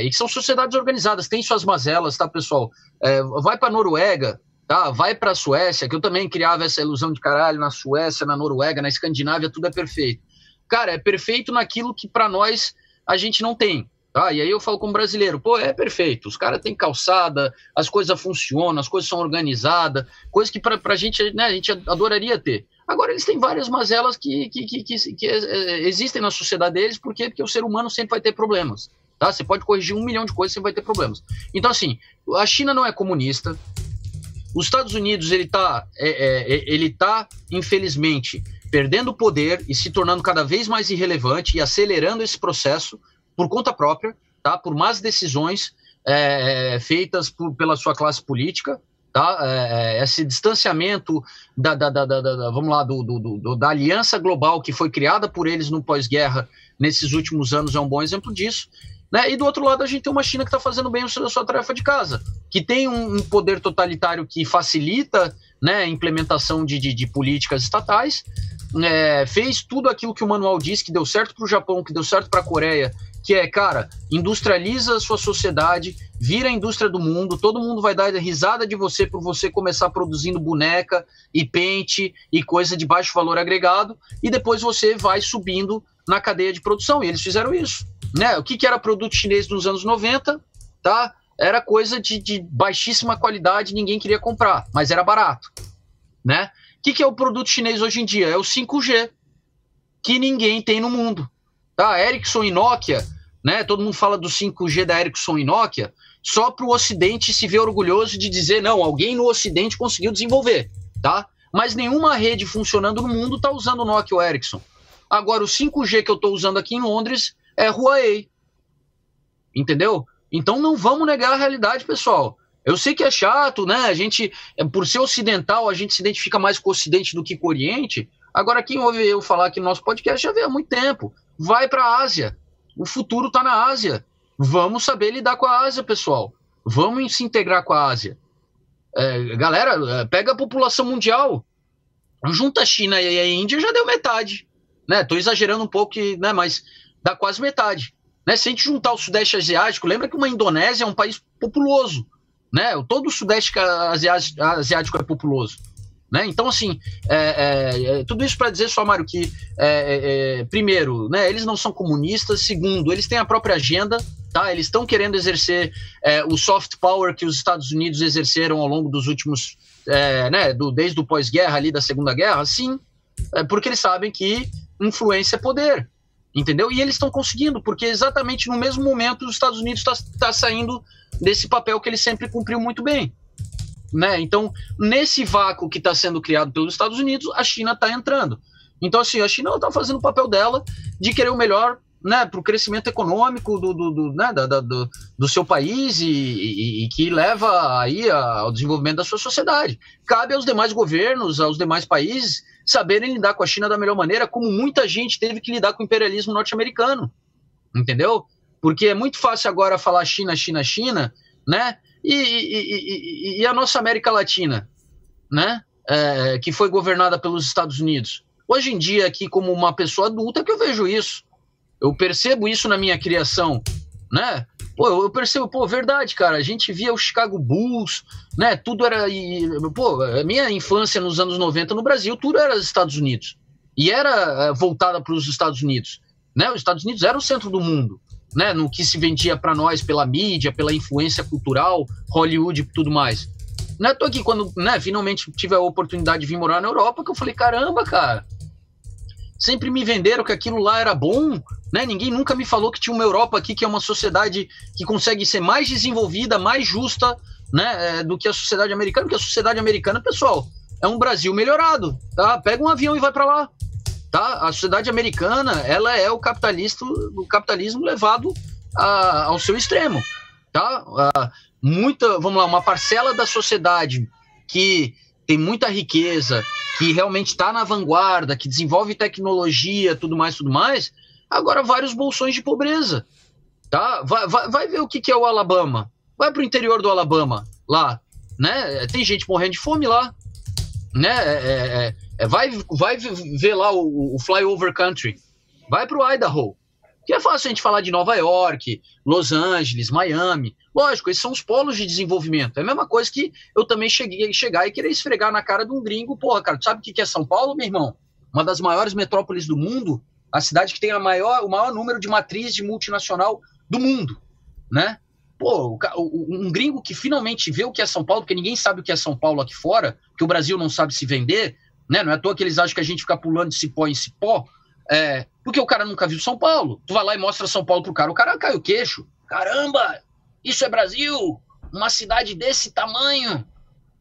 [SPEAKER 3] é, e que são sociedades organizadas, tem suas mazelas, tá, pessoal? É, vai para Noruega, tá? Vai para a Suécia, que eu também criava essa ilusão de caralho na Suécia, na Noruega, na Escandinávia, tudo é perfeito. Cara, é perfeito naquilo que para nós a gente não tem. Tá? E aí eu falo como brasileiro, pô, é perfeito, os caras têm calçada, as coisas funcionam, as coisas são organizadas, coisas que para a gente, né, a gente adoraria ter. Agora eles têm várias mazelas que, que, que, que, que é, existem na sociedade deles, por quê? Porque o ser humano sempre vai ter problemas. Tá? Você pode corrigir um milhão de coisas, você vai ter problemas. Então, assim, a China não é comunista. Os Estados Unidos, ele está, é, é, é, ele tá, infelizmente, perdendo poder e se tornando cada vez mais irrelevante e acelerando esse processo por conta própria, tá? Por más decisões é, é, feitas por, pela sua classe política, tá? É, é esse distanciamento da, da, da, da, vamos lá, do, do, do, da aliança global que foi criada por eles no pós-guerra nesses últimos anos é um bom exemplo disso. Né? E do outro lado, a gente tem uma China que está fazendo bem a sua tarefa de casa, que tem um, um poder totalitário que facilita né, implementação de, de, de políticas estatais, é, fez tudo aquilo que o manual diz, que deu certo para o Japão, que deu certo para a Coreia, que é, cara, industrializa a sua sociedade, vira a indústria do mundo, todo mundo vai dar risada de você por você começar produzindo boneca e pente e coisa de baixo valor agregado, e depois você vai subindo na cadeia de produção. E eles fizeram isso. Né? O que, que era produto chinês nos anos 90? Tá? Era coisa de, de baixíssima qualidade, ninguém queria comprar, mas era barato. Né? O que, que é o produto chinês hoje em dia? É o 5G, que ninguém tem no mundo. Tá? Ericsson e Nokia né? Todo mundo fala do 5G da Ericsson e Nokia, só para o Ocidente se ver orgulhoso de dizer, não, alguém no Ocidente conseguiu desenvolver, tá? Mas nenhuma rede funcionando no mundo está usando Nokia ou Ericsson. Agora, o 5G que eu estou usando aqui em Londres é Huawei. Entendeu? Então não vamos negar a realidade, pessoal. Eu sei que é chato, né? A gente, é, por ser ocidental, a gente se identifica mais com o Ocidente do que com o Oriente. Agora, quem ouve eu falar aqui no nosso podcast já vê há muito tempo. Vai para a Ásia. O futuro está na Ásia. Vamos saber lidar com a Ásia, pessoal. Vamos se integrar com a Ásia. É, galera, é, pega a população mundial. Junta a China e a Índia, já deu metade. Né? Exagerando um pouco, né? mas dá quase metade. Né? Se a gente juntar o Sudeste Asiático, lembra que uma Indonésia é um país populoso. Né? Todo o Sudeste Asiático é populoso. Né? Então, assim, é, é, é tudo isso para dizer só, Mário, que, é, é, primeiro, né, eles não são comunistas, segundo, eles têm a própria agenda, tá? eles estão querendo exercer o soft power que os Estados Unidos exerceram ao longo dos últimos, né, do, desde o pós-guerra ali da Segunda Guerra, sim, porque eles sabem que influência é poder, entendeu? E eles estão conseguindo, porque exatamente no mesmo momento os Estados Unidos está tá saindo desse papel que ele sempre cumpriu muito bem. Né? Então, nesse vácuo que está sendo criado pelos Estados Unidos, a China está entrando. Então, assim, a China está fazendo o papel dela de querer o melhor né, para o crescimento econômico do, do, do, né, da, da, do, do, seu país e, e, e, que leva aí ao desenvolvimento da sua sociedade. Cabe aos demais governos, aos demais países, saberem lidar com a China da melhor maneira, como muita gente teve que lidar com o imperialismo norte-americano. Entendeu? Porque é muito fácil agora falar China, China, China, né? E, e, a nossa América Latina, né? É, que foi governada pelos Estados Unidos. Hoje em dia, aqui, como uma pessoa adulta, que eu vejo isso. Eu percebo isso na minha criação, né? Pô, eu percebo, pô, verdade, cara. A gente via o Chicago Bulls, né? Tudo era. E, pô, a minha infância nos anos 90 no Brasil, tudo era Estados Unidos. E era é, voltada para os Estados Unidos. Né? Os Estados Unidos era o centro do mundo né, no que se vendia para nós pela mídia, pela influência cultural, Hollywood e tudo mais. Não é tô aqui quando, né, finalmente tive a oportunidade de vir morar na Europa, que eu falei, caramba, cara, sempre me venderam que aquilo lá era bom, né? Ninguém nunca me falou que tinha uma Europa aqui que é uma sociedade que consegue ser mais desenvolvida, mais justa, né, é, do que a sociedade americana, porque a sociedade americana, pessoal, é um Brasil melhorado, tá? Pega um avião e vai para lá tá? A sociedade americana, ela é o capitalista, o capitalismo levado a, ao seu extremo, tá? A, muita, vamos lá, uma parcela da sociedade que tem muita riqueza, que realmente está na vanguarda, que desenvolve tecnologia, tudo mais, tudo mais, agora vários bolsões de pobreza, tá? Vai, vai, vai ver o que, que é o Alabama, vai para o interior do Alabama, lá, né? Tem gente morrendo de fome lá, né? É, é, é é, vai, vai ver lá o, o Flyover Country. Vai para o Idaho. Que é fácil a gente falar de Nova York, Los Angeles, Miami. Lógico, esses são os polos de desenvolvimento. É a mesma coisa que eu também cheguei chegar e querer esfregar na cara de um gringo. Porra, cara, tu sabe o que é São Paulo, meu irmão? Uma das maiores metrópoles do mundo, a cidade que tem a maior, o maior número de matriz de multinacional do mundo, né? Pô, um gringo que finalmente vê o que é São Paulo, porque ninguém sabe o que é São Paulo aqui fora, que o Brasil não sabe se vender, né? Não é à toa que eles acham que a gente fica pulando de cipó em cipó, é, porque o cara nunca viu São Paulo. Tu vai lá e mostra São Paulo pro cara, o cara cai o queixo. Caramba, isso é Brasil? Uma cidade desse tamanho?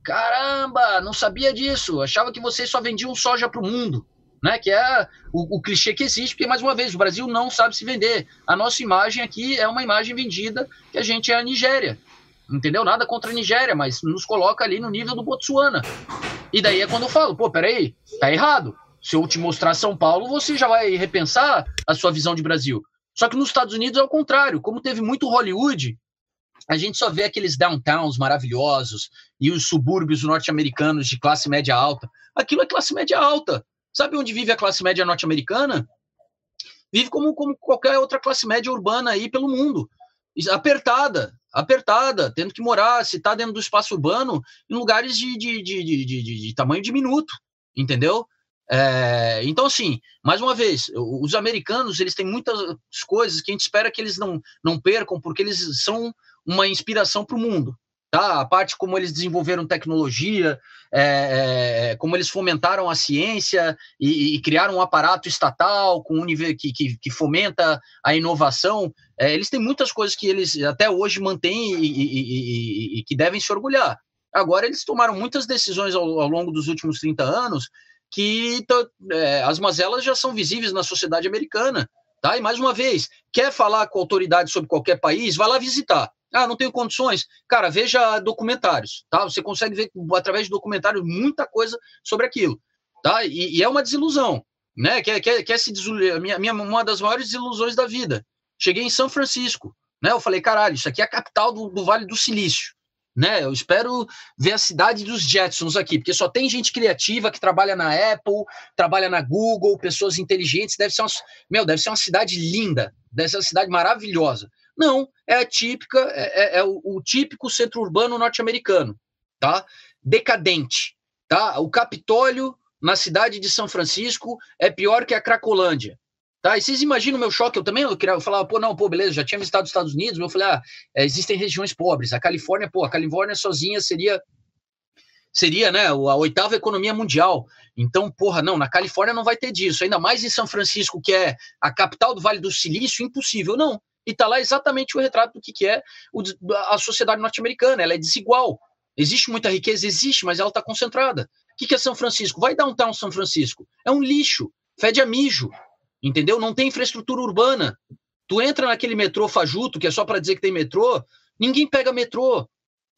[SPEAKER 3] Caramba, não sabia disso. Achava que vocês só vendiam soja pro mundo. Né, que é o, o, clichê que existe, porque, mais uma vez, o Brasil não sabe se vender. A nossa imagem aqui é uma imagem vendida que a gente é a Nigéria. Entendeu? Nada contra a Nigéria, mas nos coloca ali no nível do Botsuana. E daí é quando eu falo, pô, peraí, tá errado. Se eu te mostrar São Paulo, você já vai repensar a sua visão de Brasil. Só que nos Estados Unidos é o contrário. Como teve muito Hollywood, a gente só vê aqueles downtowns maravilhosos e os subúrbios norte-americanos de classe média alta. Aquilo é classe média alta. Sabe onde vive a classe média norte-americana? Vive como, como qualquer outra classe média urbana aí pelo mundo. Apertada, apertada, tendo que morar, se está dentro do espaço urbano, em lugares de, de, de, de, de, de tamanho diminuto, entendeu? É, então, assim, mais uma vez, os americanos eles têm muitas coisas que a gente espera que eles não, não percam, porque eles são uma inspiração para o mundo. Tá? A parte como eles desenvolveram tecnologia, é, é, como eles fomentaram a ciência e, e, criaram um aparato estatal com que, que, que fomenta a inovação. É, eles têm muitas coisas que eles até hoje mantêm e, e, e, que devem se orgulhar. Agora, eles tomaram muitas decisões ao, ao longo dos últimos 30 anos que é, as mazelas já são visíveis na sociedade americana. Tá? E mais uma vez, quer falar com autoridade sobre qualquer país, vai lá visitar. Ah, não tenho condições. Cara, veja documentários, tá? Você consegue ver através de documentários muita coisa sobre aquilo, tá? E, e é uma desilusão, né? Quer, quer, quer se desiludir. Minha, minha, uma das maiores desilusões da vida. Cheguei em São Francisco, né? Eu falei, caralho, isso aqui é a capital do, do Vale do Silício. Né, eu espero ver a cidade dos Jetsons aqui, porque só tem gente criativa que trabalha na Apple, trabalha na Google, pessoas inteligentes. Deve ser uma, meu, deve ser uma cidade linda, deve ser uma cidade maravilhosa. Não, é a típica, é, é, é o, o, típico centro urbano norte-americano, tá? Decadente, tá? O Capitólio na cidade de São Francisco é pior que a Cracolândia. Tá? E vocês imaginam o meu choque? Eu também eu, queria, eu falava, pô, não, pô, beleza, já tinha visitado os Estados Unidos, eu falei, ah, é, existem regiões pobres. A Califórnia, pô, a Califórnia sozinha seria seria, né, a oitava economia mundial. Então, porra, não, na Califórnia não vai ter disso. Ainda mais em São Francisco, que é a capital do Vale do Silício, impossível. Não. E tá lá exatamente o retrato do que, que é a sociedade norte-americana. Ela é desigual. Existe muita riqueza, existe, mas ela está concentrada. O que, que é São Francisco? Vai downtown São Francisco. É um lixo, fede a mijo entendeu? Não tem infraestrutura urbana. Tu entra naquele metrô fajuto, que é só para dizer que tem metrô, ninguém pega metrô.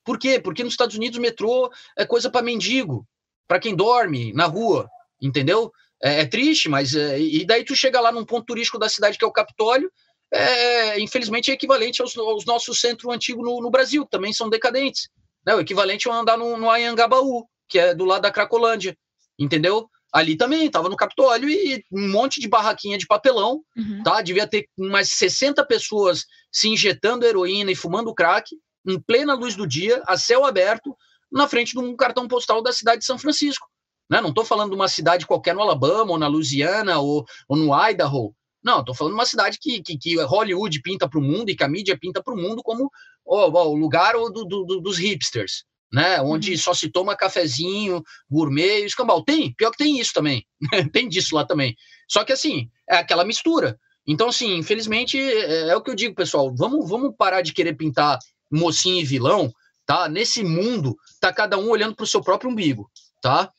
[SPEAKER 3] Por quê? Porque nos Estados Unidos metrô é coisa para mendigo, para quem dorme na rua, entendeu? É, é triste, mas é, e daí tu chega lá num ponto turístico da cidade que é o Capitólio, é, infelizmente, é equivalente aos, aos nossos centros antigos no, no, Brasil, que também são decadentes. Né? O equivalente é andar no, no Anhangabaú, que é do lado da Cracolândia, entendeu? Ali também, estava no Capitólio e um monte de barraquinha de papelão, uhum. tá? Devia ter umas 60 pessoas se injetando heroína e fumando crack, em plena luz do dia, a céu aberto, na frente de um cartão postal da cidade de São Francisco. Né? Não estou falando de uma cidade qualquer no Alabama, ou na Louisiana, ou, ou no Idaho. Não, estou falando de uma cidade que, que, que Hollywood pinta para o mundo e que a mídia pinta para o mundo como o lugar do, do, dos hipsters, né? Onde uhum. só se toma cafezinho, gourmet escambau. Tem, pior que tem isso também. tem disso lá também. Só que assim, é aquela mistura. Então, assim, infelizmente, é, é o que eu digo, pessoal. Vamos, vamos parar de querer pintar mocinho e vilão, tá? Nesse mundo, tá cada um olhando para o seu próprio umbigo, tá?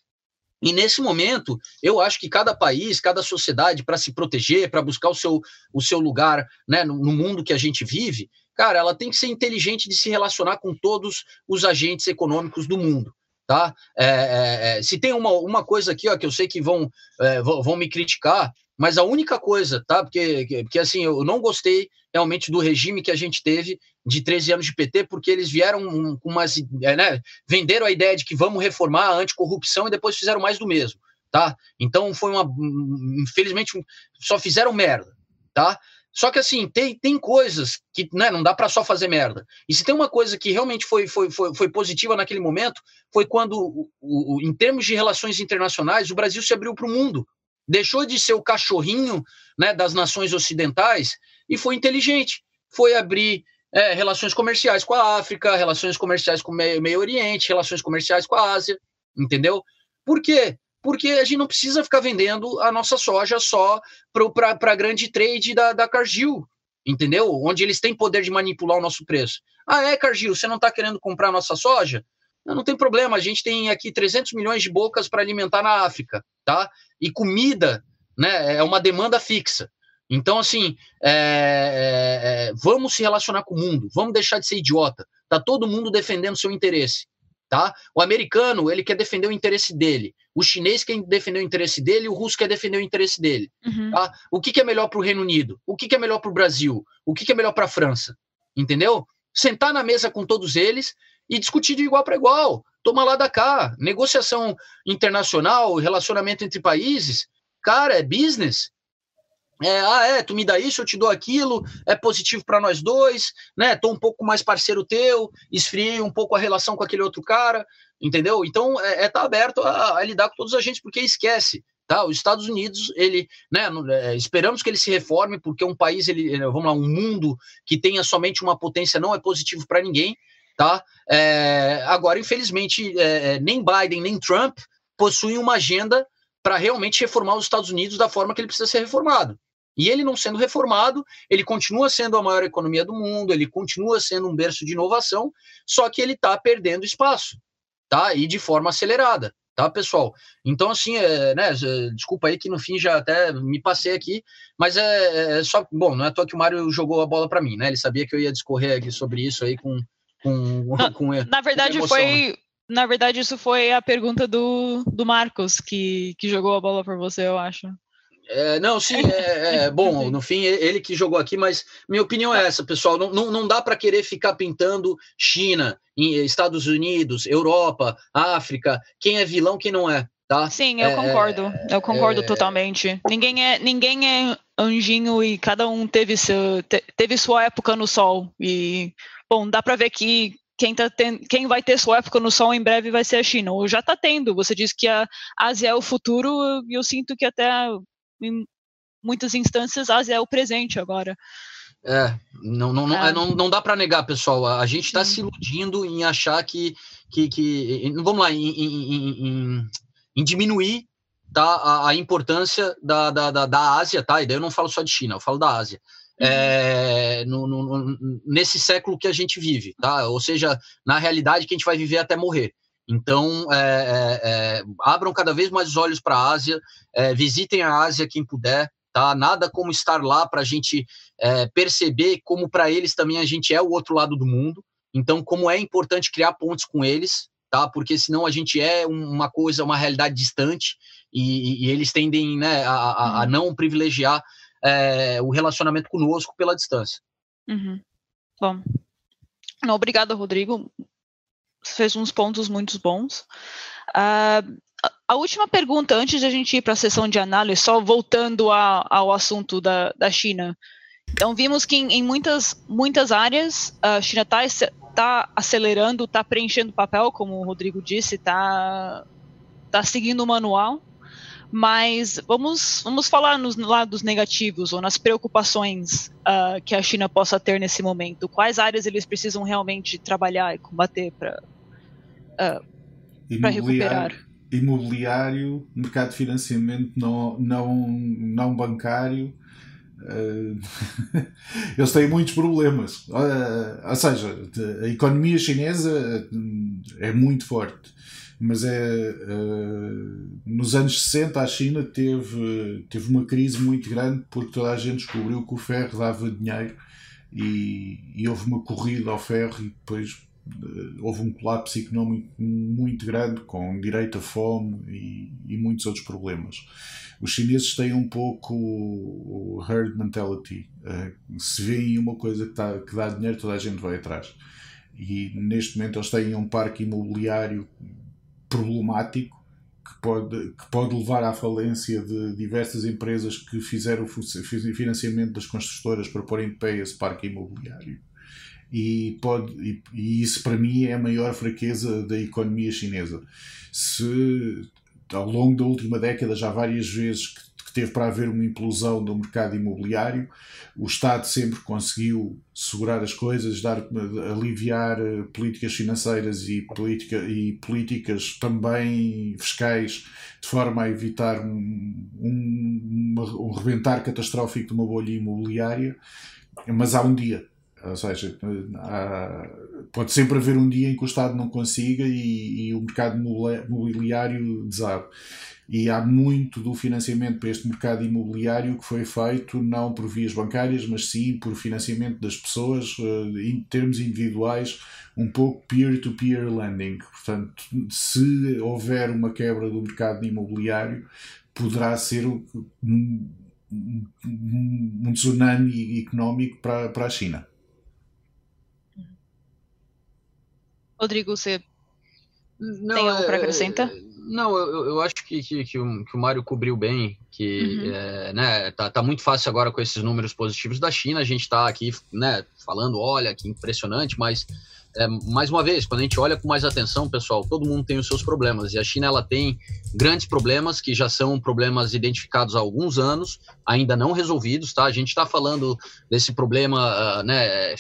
[SPEAKER 3] E nesse momento, eu acho que cada país, cada sociedade, para se proteger, para buscar o seu, o seu lugar né, no, no, mundo que a gente vive, cara, ela tem que ser inteligente de se relacionar com todos os agentes econômicos do mundo. Tá? É, é, é se tem uma, uma coisa aqui ó, que eu sei que vão, é, vão me criticar, mas a única coisa, tá? Porque, porque assim, eu não gostei realmente do regime que a gente teve de 13 anos de PT, porque eles vieram com umas. É, né, venderam a ideia de que vamos reformar a anticorrupção e depois fizeram mais do mesmo, tá? Então foi uma. Infelizmente, só fizeram merda, tá? Só que assim, tem, tem coisas que né, não dá para só fazer merda. E se tem uma coisa que realmente foi, foi, foi, foi positiva naquele momento, foi quando, o, o, em termos de relações internacionais, o Brasil se abriu para o mundo deixou de ser o cachorrinho né, das nações ocidentais e foi inteligente. Foi abrir é, relações comerciais com a África, relações comerciais com o Meio, Meio Oriente, relações comerciais com a Ásia, entendeu? Por quê? Porque a gente não precisa ficar vendendo a nossa soja só para a grande trade da, da Cargill, entendeu? Onde eles têm poder de manipular o nosso preço. Ah, é, Cargill, você não está querendo comprar nossa soja? Não, não tem problema, a gente tem aqui 300 milhões de bocas para alimentar na África, tá? E comida, né, é uma demanda fixa. Então, assim, é, é, é, vamos se relacionar com o mundo, vamos deixar de ser idiota. Tá todo mundo defendendo seu interesse, tá? O americano, ele quer defender o interesse dele. O chinês quer defender o interesse dele, o russo quer defender o interesse dele. Uhum. Tá? O que, que é melhor para o Reino Unido? O que, que é melhor para o Brasil? O que, que é melhor para a França? Entendeu? Sentar na mesa com todos eles e discutir de igual para igual. Toma lá da cá. Negociação internacional, relacionamento entre países, cara, é business. É, ah, é, tu me dá isso, eu te dou aquilo, é positivo para nós dois, né? Tô um pouco mais parceiro teu, esfriei um pouco a relação com aquele outro cara, entendeu? Então, é, é tá aberto a, a lidar com todos os agentes, porque esquece, tá? Os Estados Unidos, ele, né, é, esperamos que ele se reforme, porque um país, ele, vamos lá, um mundo que tenha somente uma potência não é positivo para ninguém, Tá? É, agora, infelizmente, é, é, nem Biden nem Trump possuem uma agenda para realmente reformar os Estados Unidos da forma que ele precisa ser reformado. E ele não sendo reformado, ele continua sendo a maior economia do mundo, ele continua sendo um berço de inovação, só que ele está perdendo espaço, tá? E de forma acelerada, tá, pessoal? Então, assim, é, né, desculpa aí que no fim já até me passei aqui, mas é, é só, bom, não é à toa que o Mário jogou a bola para mim, né? Ele sabia que eu ia discorrer aqui sobre isso aí com, com,
[SPEAKER 1] na,
[SPEAKER 3] com
[SPEAKER 1] Na verdade, emoção, foi. Né? Na verdade, isso foi a pergunta do, do Marcos, que, que jogou a bola para você, eu acho.
[SPEAKER 3] É, não, sim, é, é, bom, no fim ele que jogou aqui, mas minha opinião é essa, pessoal. Não, não, não dá para querer ficar pintando China, Estados Unidos, Europa, África, quem é vilão, quem não é. Tá?
[SPEAKER 1] Sim, eu é, concordo. Eu concordo é, totalmente. Ninguém é, ninguém é anjinho e cada um teve, seu, teve sua época no sol. E Bom, dá para ver que quem, tá ten... quem vai ter sua época no sol em breve vai ser a China, ou já está tendo. Você disse que a Ásia é o futuro, e eu sinto que até em muitas instâncias a Ásia é o presente agora.
[SPEAKER 3] É, não, não, é. não, não dá para negar, pessoal. A gente está se iludindo em achar que. que, que vamos lá, em, em, em, em diminuir tá, a, a importância da, da, da, da Ásia, tá? E daí eu não falo só de China, eu falo da Ásia é, no, no, nesse século que a gente vive, tá? Ou seja, na realidade que a gente vai viver até morrer. Então, é, é, é abram cada vez mais os olhos para a Ásia, é, visitem a Ásia quem puder, tá? Nada como estar lá para a gente é, perceber como para eles também a gente é o outro lado do mundo. Então, como é importante criar pontes com eles, tá? Porque senão a gente é uma coisa, uma realidade distante e, e eles tendem né, a, a, a, uhum. não privilegiar é, o relacionamento conosco pela distância.
[SPEAKER 1] Uhum. Bom, não, obrigada, Rodrigo. Fez uns pontos muito bons. Uh, a última pergunta, antes de a gente ir para a sessão de análise, só voltando a, ao assunto da, da China. Então, vimos que em, em muitas, muitas áreas a China está tá acelerando, está preenchendo papel, como o Rodrigo disse, está tá seguindo o manual. Mas vamos, vamos falar nos lados negativos ou nas preocupações uh, que a China possa ter nesse momento. Quais áreas eles precisam realmente trabalhar e combater para uh, recuperar?
[SPEAKER 2] Imobiliário, mercado de financiamento não, não, não bancário. Uh, eles têm muitos problemas. Uh, ou seja, a economia chinesa é muito forte mas é uh, nos anos 60 a China teve, teve uma crise muito grande porque toda a gente descobriu que o ferro dava dinheiro e, e houve uma corrida ao ferro e depois houve um colapso económico muito grande com direito à fome e, e muitos outros problemas. Os chineses têm um pouco o herd mentality. Uh, se veem uma coisa que, tá, que dá dinheiro, toda a gente vai atrás. E neste momento eles têm um parque imobiliário problemático que pode, que pode levar à falência de diversas empresas que fizeram financiamento das construtoras para pôr em pé esse parque imobiliário. E, pode, e, e isso para mim é a maior fraqueza da economia chinesa. Se ao longo da última década já várias vezes que teve para haver uma implosão do mercado imobiliário. O Estado sempre conseguiu segurar as coisas, dar, aliviar eh, políticas financeiras e, politica, e políticas também fiscais, de forma a evitar um, um, um rebentar catastrófico de uma bolha imobiliária. Mas há um dia, ou seja, há, pode sempre haver um dia em que o Estado não consiga e, e o mercado mobiliário desabe e há muito do financiamento para este mercado imobiliário que foi feito não por vias bancárias, mas sim por financiamento das pessoas eh, em termos individuais, um pouco peer-to-peer -peer lending. Portanto, se houver uma quebra do mercado imobiliário, poderá ser um, um tsunami económico para, para a China.
[SPEAKER 1] Rodrigo, você não, tem algo para é, acrescentar?
[SPEAKER 3] Não, eu, eu acho que, que, que, o, que o Mário cobriu bem, que uhum. é, né, tá, tá muito fácil agora com esses números positivos da China, a gente está aqui né, falando, olha, que impressionante, mas é, mais uma vez, quando a gente olha com mais atenção, pessoal, todo mundo tem os seus problemas e a China ela tem grandes problemas que já são problemas identificados há alguns anos, ainda não resolvidos, tá? A gente está falando desse problema, uh, né,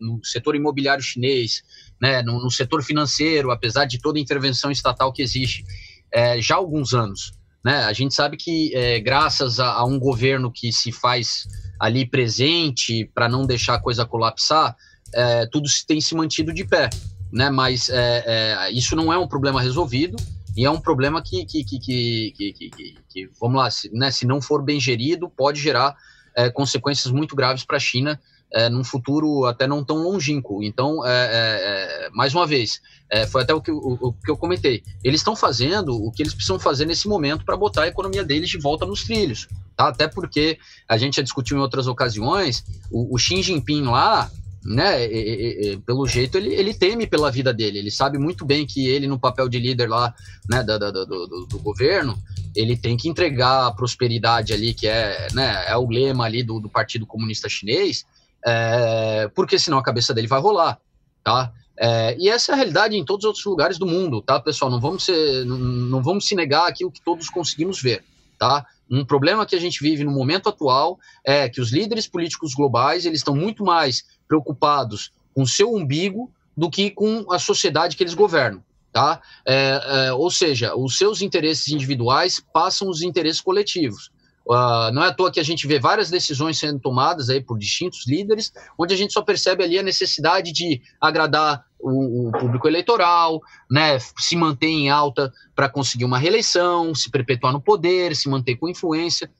[SPEAKER 3] no setor imobiliário chinês, né, no, no, setor financeiro, apesar de toda a intervenção estatal que existe é, já há alguns anos. Né? A gente sabe que é, graças a, a um governo que se faz ali presente para não deixar a coisa colapsar, é, tudo tem se mantido de pé, né? Mas é, é, isso não é um problema resolvido e é um problema que, que, que, que, que vamos lá, se, né, se não for bem gerido, pode gerar é, consequências muito graves para a China é, num futuro até não tão longínquo. Então, é, é, é mais uma vez, foi até o que, o, o que eu comentei. Eles estão fazendo o que eles precisam fazer nesse momento para botar a economia deles de volta nos trilhos. Tá? Até porque a gente já discutiu em outras ocasiões, o, o Xi Jinping lá, né, e, e, pelo jeito ele, ele teme pela vida dele, ele sabe muito bem que ele no papel de líder lá, né, do, do, do, do governo, ele tem que entregar a prosperidade ali, que é, né, é o lema ali do, do Partido Comunista Chinês, é, porque senão a cabeça dele vai rolar, tá? É, e essa é a realidade em todos os outros lugares do mundo, tá, pessoal? Não vamos, ser, não, não vamos se negar aquilo que todos conseguimos ver, tá? Um problema que a gente vive no momento atual é que os líderes políticos globais eles estão muito mais preocupados com seu umbigo do que com a sociedade que eles governam. Tá? É, é, ou seja, os seus interesses individuais passam os interesses coletivos. Uh, não é à toa que a gente vê várias decisões sendo tomadas aí por distintos líderes, onde a gente só percebe ali a necessidade de agradar o, o público eleitoral, né, se manter em alta para conseguir uma reeleição, se perpetuar no poder, se manter com influência.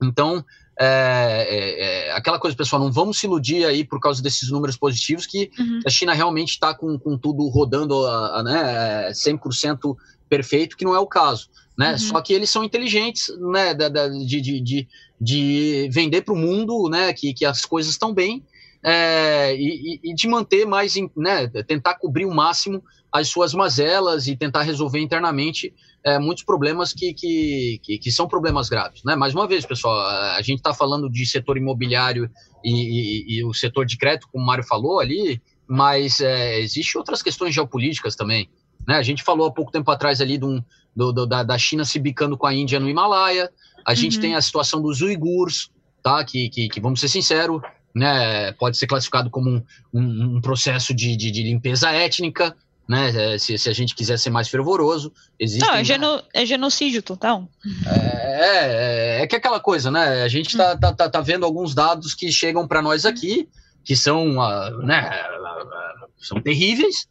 [SPEAKER 3] Então, é, é, é, aquela coisa, pessoal, não vamos se iludir aí por causa desses números positivos que uhum. a China realmente está com, com tudo rodando a, a, né, 100% perfeito, que não é o caso. Né? Uhum. Só que eles são inteligentes né, de, de, de, de vender para o mundo né, que, que as coisas estão bem é, e, e, de manter mais, né, tentar cobrir o máximo as suas mazelas e tentar resolver internamente é, muitos problemas que, que, que, que, são problemas graves. Né? Mais uma vez, pessoal, a gente está falando de setor imobiliário e, e, e, o setor de crédito, como o Mário falou ali, mas é, existem outras questões geopolíticas também. Né? A gente falou há pouco tempo atrás ali do, do, da, da China se bicando com a Índia no Himalaia, a gente uhum. tem a situação dos uigures, tá? que, que, que vamos ser sinceros, né, pode ser classificado como um, um, um processo de, de, de, limpeza étnica, né, é, se, se, a gente quiser ser mais fervoroso. Existe
[SPEAKER 1] Não, é, geno, é genocídio total.
[SPEAKER 3] É, é, é, que é aquela coisa, né, a gente tá, tá, tá, tá vendo alguns dados que chegam para nós aqui, que são, uh, né, são terríveis,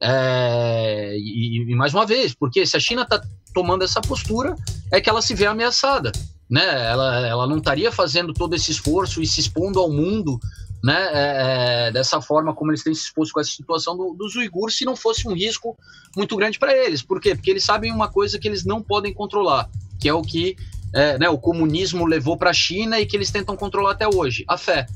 [SPEAKER 3] é, e, e, mais uma vez, porque se a China está tomando essa postura, é que ela se vê ameaçada né? Ela, ela não estaria fazendo todo esse esforço e se expondo ao mundo, né? É, é, dessa forma como eles têm se exposto com essa situação do, dos uigures, se não fosse um risco muito grande para eles. Por quê? Porque eles sabem uma coisa que eles não podem controlar, que é o que é, né, o comunismo levou para a China e que eles tentam controlar até hoje, a fé,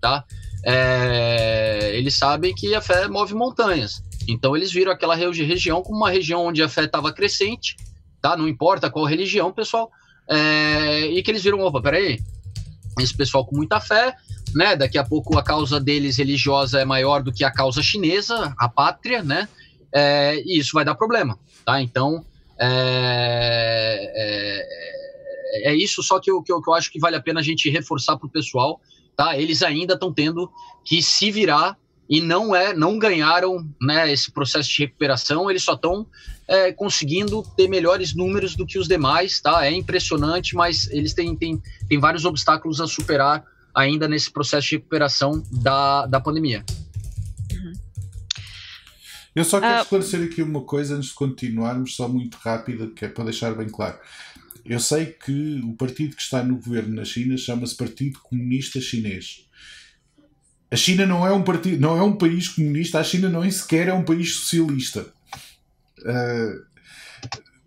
[SPEAKER 3] tá? É, eles sabem que a fé move montanhas. Então eles viram aquela região como uma região onde a fé estava crescente, tá? Não importa qual religião, pessoal é, e que eles viram, opa, peraí, esse pessoal com muita fé, né? Daqui a pouco a causa deles religiosa é maior do que a causa chinesa, a pátria, né? É, e isso vai dar problema, tá? Então, é, é, é isso só que eu, que, eu, que eu acho que vale a pena a gente reforçar para o pessoal, tá? Eles ainda estão tendo que se virar e não é, não ganharam né, esse processo de recuperação, eles só estão é, conseguindo ter melhores números do que os demais, tá? É impressionante, mas eles têm, têm, têm vários obstáculos a superar ainda nesse processo de recuperação da, da pandemia.
[SPEAKER 2] Uhum. Eu só quero uh, esclarecer aqui uma coisa antes de continuarmos, só muito rápida, que é para deixar bem claro. Eu sei que o partido que está no governo na China chama-se Partido Comunista Chinês. A China não é um partido, não é um país comunista, a China não é sequer é um país socialista. Uh,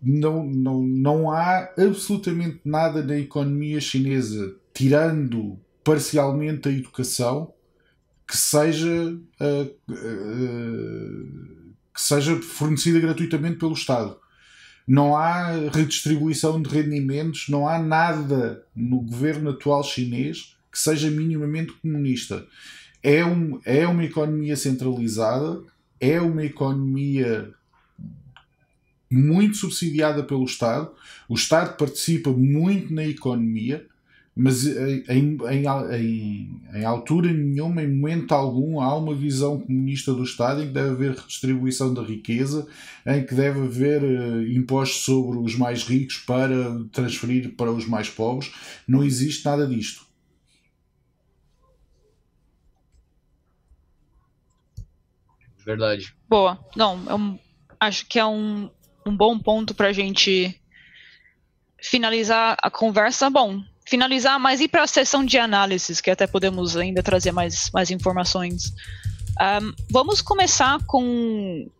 [SPEAKER 2] não, não, não há absolutamente nada na economia chinesa, tirando parcialmente a educação, que seja, uh, uh, que seja fornecida gratuitamente pelo Estado. Não há redistribuição de rendimentos, não há nada no governo atual chinês que seja minimamente comunista. É, um, é uma economia centralizada, é uma economia muito subsidiada pelo Estado. O Estado participa muito na economia, mas em, em, em, em, altura nenhuma, em momento algum, há uma visão comunista do Estado em que deve haver redistribuição da riqueza, em que deve haver uh, impostos sobre os mais ricos para transferir para os mais pobres. Não existe nada disto.
[SPEAKER 3] Verdade.
[SPEAKER 1] Boa. Não, eu acho que é um, um bom ponto para a gente finalizar a conversa. Bom, finalizar, mas ir para a sessão de análises, que até podemos ainda trazer mais, mais informações. Um, vamos começar com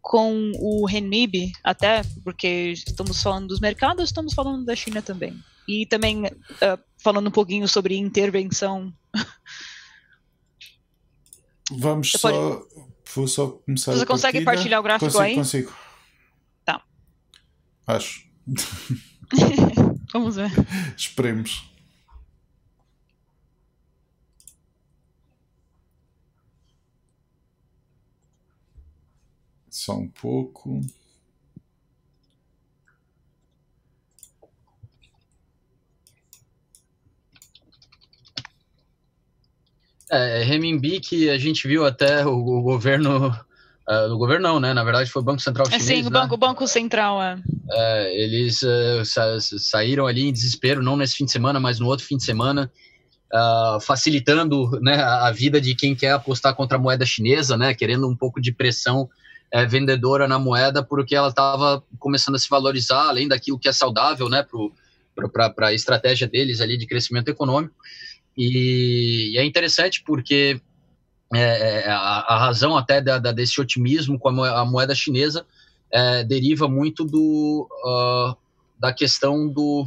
[SPEAKER 1] com o Renib, até porque estamos falando dos mercados, estamos falando da China também. E também uh, falando um pouquinho sobre intervenção.
[SPEAKER 2] Vamos Você só. Vou só começar
[SPEAKER 1] Você consegue partilhar o gráfico
[SPEAKER 2] consigo,
[SPEAKER 1] aí?
[SPEAKER 2] Consigo.
[SPEAKER 1] Tá.
[SPEAKER 2] Acho.
[SPEAKER 1] Vamos ver.
[SPEAKER 2] Esperemos. Só um pouco.
[SPEAKER 3] É, Renminbi que a gente viu até o, o governo uh, do governo não, né? Na verdade foi o Banco Central
[SPEAKER 1] chinês.
[SPEAKER 3] É, sim,
[SPEAKER 1] o Banco, né? Banco Central, é.
[SPEAKER 3] é eles uh, sa saíram ali em desespero, não nesse fim de semana, mas no outro fim de semana, uh, facilitando né, a vida de quem quer apostar contra a moeda chinesa, né? Querendo um pouco de pressão é, vendedora na moeda, porque ela estava começando a se valorizar, além daquilo que é saudável, né? Para a estratégia deles ali de crescimento econômico. E, e é interessante porque é, é, a, a, razão até da, da, desse otimismo com a moeda chinesa é, deriva muito do, uh, da questão do,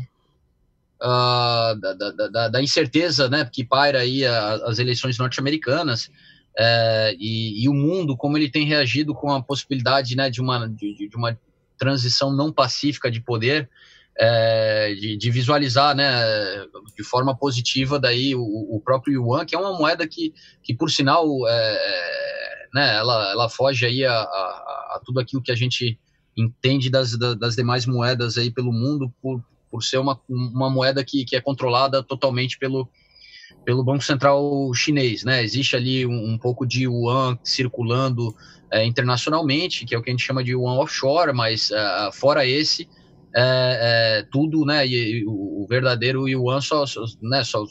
[SPEAKER 3] uh, da, da, da, incerteza né, que paira aí a, as eleições norte-americanas é, e, e, o mundo, como ele tem reagido com a possibilidade né, de, uma, de, de uma transição não pacífica de poder, é, de, de, visualizar né, de forma positiva daí o, o, próprio yuan, que é uma moeda que, que por sinal, é, né, ela, ela foge aí a, a, a, tudo aquilo que a gente entende das, das demais moedas aí pelo mundo, por, por ser uma, uma moeda que, que é controlada totalmente pelo, pelo Banco Central chinês, né? Existe ali um, um pouco de yuan circulando é, internacionalmente, que é o que a gente chama de yuan offshore, mas uh, fora esse, é, é, tudo, né? E, e o, verdadeiro yuan só, só, né, só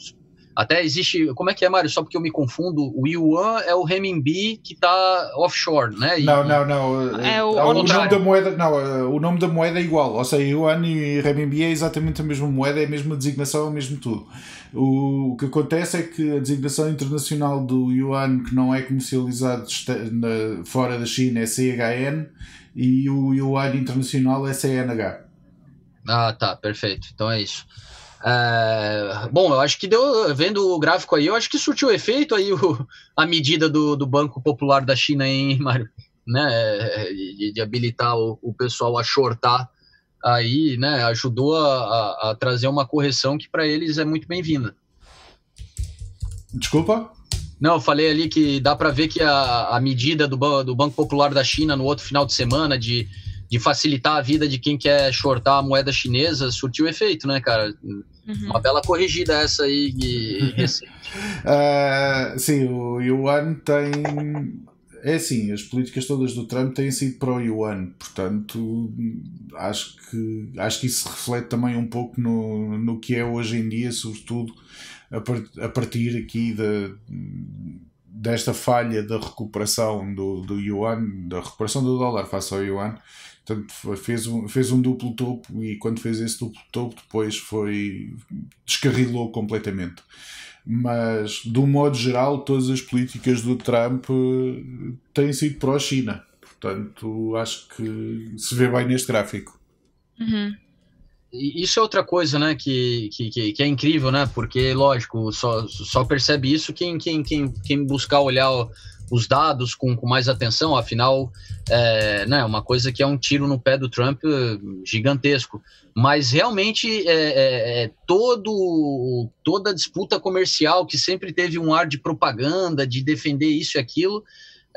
[SPEAKER 3] até existe. Como é que é, Mário? Só porque eu me confundo, o Yuan é o renminbi que está offshore, né?
[SPEAKER 2] E, não, não, não. É o, o nome da moeda, não, é, o nome da moeda é igual. Ou seja, Yuan e renminbi é exatamente a mesma moeda, é a mesma designação, é o mesmo tudo. O, o que acontece é que a designação internacional do Yuan, que não é comercializado fora da China, é CHN e o Yuan internacional é CNH.
[SPEAKER 3] Ah, tá, perfeito. Então é isso. É, bom, eu acho que deu, vendo o gráfico aí, eu acho que surtiu efeito aí o, a medida do, do Banco Popular da China em Mário, né, de, de habilitar o, o, pessoal a shortar aí, né, ajudou a, a, a trazer uma correção que para eles é muito bem-vinda.
[SPEAKER 2] Desculpa?
[SPEAKER 3] Não, eu falei ali que dá para ver que a, a medida do, do Banco Popular da China no outro final de semana de de facilitar a vida de quem quer shortar a moeda chinesa, surtiu efeito, né, cara? Uhum. Uma bela corrigida essa aí recente.
[SPEAKER 2] uh, sim, o Yuan tem. É assim, as políticas todas do Trump têm sido para o Yuan, portanto, acho que, acho que isso reflete também um pouco no, no que é hoje em dia, sobretudo a, a partir aqui da desta falha da recuperação do, do yuan, da recuperação do dólar face ao yuan, Portanto, fez um, fez um duplo topo e quando fez esse duplo topo, depois foi. descarrilou completamente. Mas, de um modo geral, todas as políticas do Trump eh, têm sido pró-China. Portanto, acho que se vê bem neste gráfico.
[SPEAKER 3] Uhum. Isso é outra coisa, né, que, que, que, é incrível, né, porque, lógico, só, só percebe isso quem, quem, quem, quem buscar olhar os dados com, com mais atenção, afinal, é né, uma coisa que é um tiro no pé do Trump eh, gigantesco. Mas realmente é, é, é todo, toda disputa comercial que sempre teve um ar de propaganda, de defender isso e aquilo,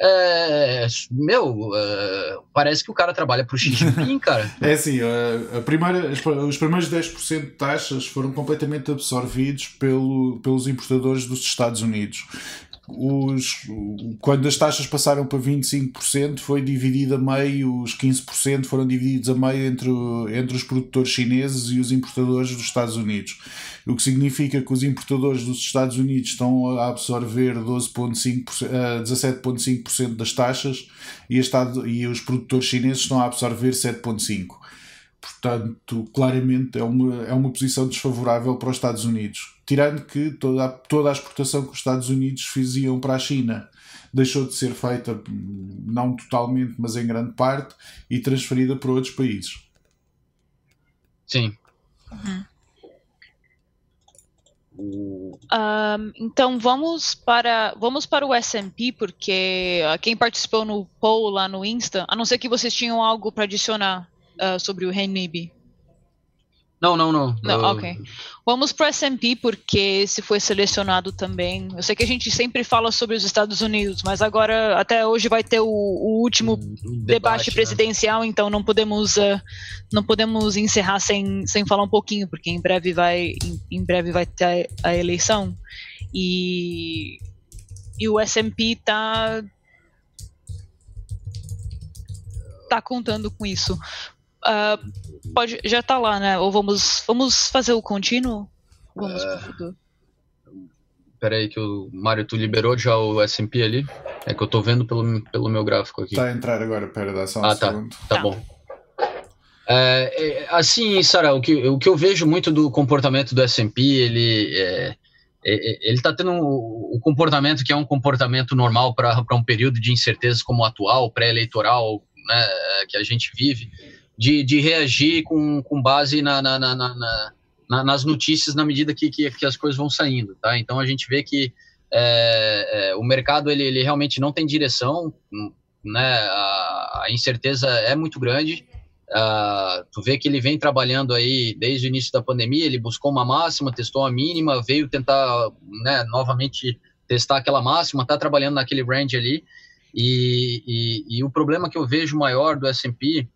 [SPEAKER 3] é, meu, é, parece que o cara trabalha para o Xi cara.
[SPEAKER 2] é assim, a, a primeira, os primeiros 10% de taxas foram completamente absorvidos pelo, pelos importadores dos Estados Unidos os, quando as taxas passaram para 25%, foi dividido a meio, os 15% foram divididos a meio entre, entre os produtores chineses e os importadores dos Estados Unidos. O que significa que os importadores dos Estados Unidos estão a absorver 17,5% das taxas e, Estado, e os produtores chineses estão a absorver 7,5%. Portanto, claramente é uma, é uma posição desfavorável para os Estados Unidos. Tirando que toda a, toda a exportação que os Estados Unidos faziam para a China deixou de ser feita, não totalmente, mas em grande parte, e transferida para outros países.
[SPEAKER 3] Sim.
[SPEAKER 1] Uhum. Um, então vamos para vamos para o S&P porque uh, quem participou no poll lá no Insta, a não ser que vocês tinham algo para adicionar uh, sobre o renminbi?
[SPEAKER 3] Não, não, não.
[SPEAKER 1] Não, ok. Vamos para o S&P porque esse foi selecionado também. Eu sei que a gente sempre fala sobre os Estados Unidos, mas agora até hoje vai ter o, o último debate, debate né? presidencial, né? então não podemos uh, não podemos encerrar sem, sem falar um pouquinho, porque em breve vai em, em breve vai ter a, a eleição e e o S&P tá tá contando com isso. Uh, pode, já tá lá, né? Ou vamos, vamos fazer o contínuo? Vamos uh, pro futuro.
[SPEAKER 3] Peraí que o Mário, tu liberou já o S&P ali? É que eu tô vendo pelo, pelo meu gráfico aqui.
[SPEAKER 2] Tá a entrar agora, pera, dá só um
[SPEAKER 3] ah, tá, segundo. Tá, tá bom. É, é, assim, Sara, o que, o que eu vejo muito do comportamento do S&P, ele é, é, é ele está tendo o comportamento que é um comportamento normal para um período de incerteza como o atual, pré-eleitoral, né, que a gente vive, de, de reagir com, com base na, na, na, na, nas notícias na medida que, que, que, as coisas vão saindo, tá? Então a gente vê que é, é, o mercado ele, ele realmente não tem direção, né? A, a incerteza é muito grande. Uh, tu vê que ele vem trabalhando aí desde o início da pandemia, ele buscou uma máxima, testou a mínima, veio tentar né, novamente testar aquela máxima, está trabalhando naquele range ali. E, e, e, o problema que eu vejo maior do S&P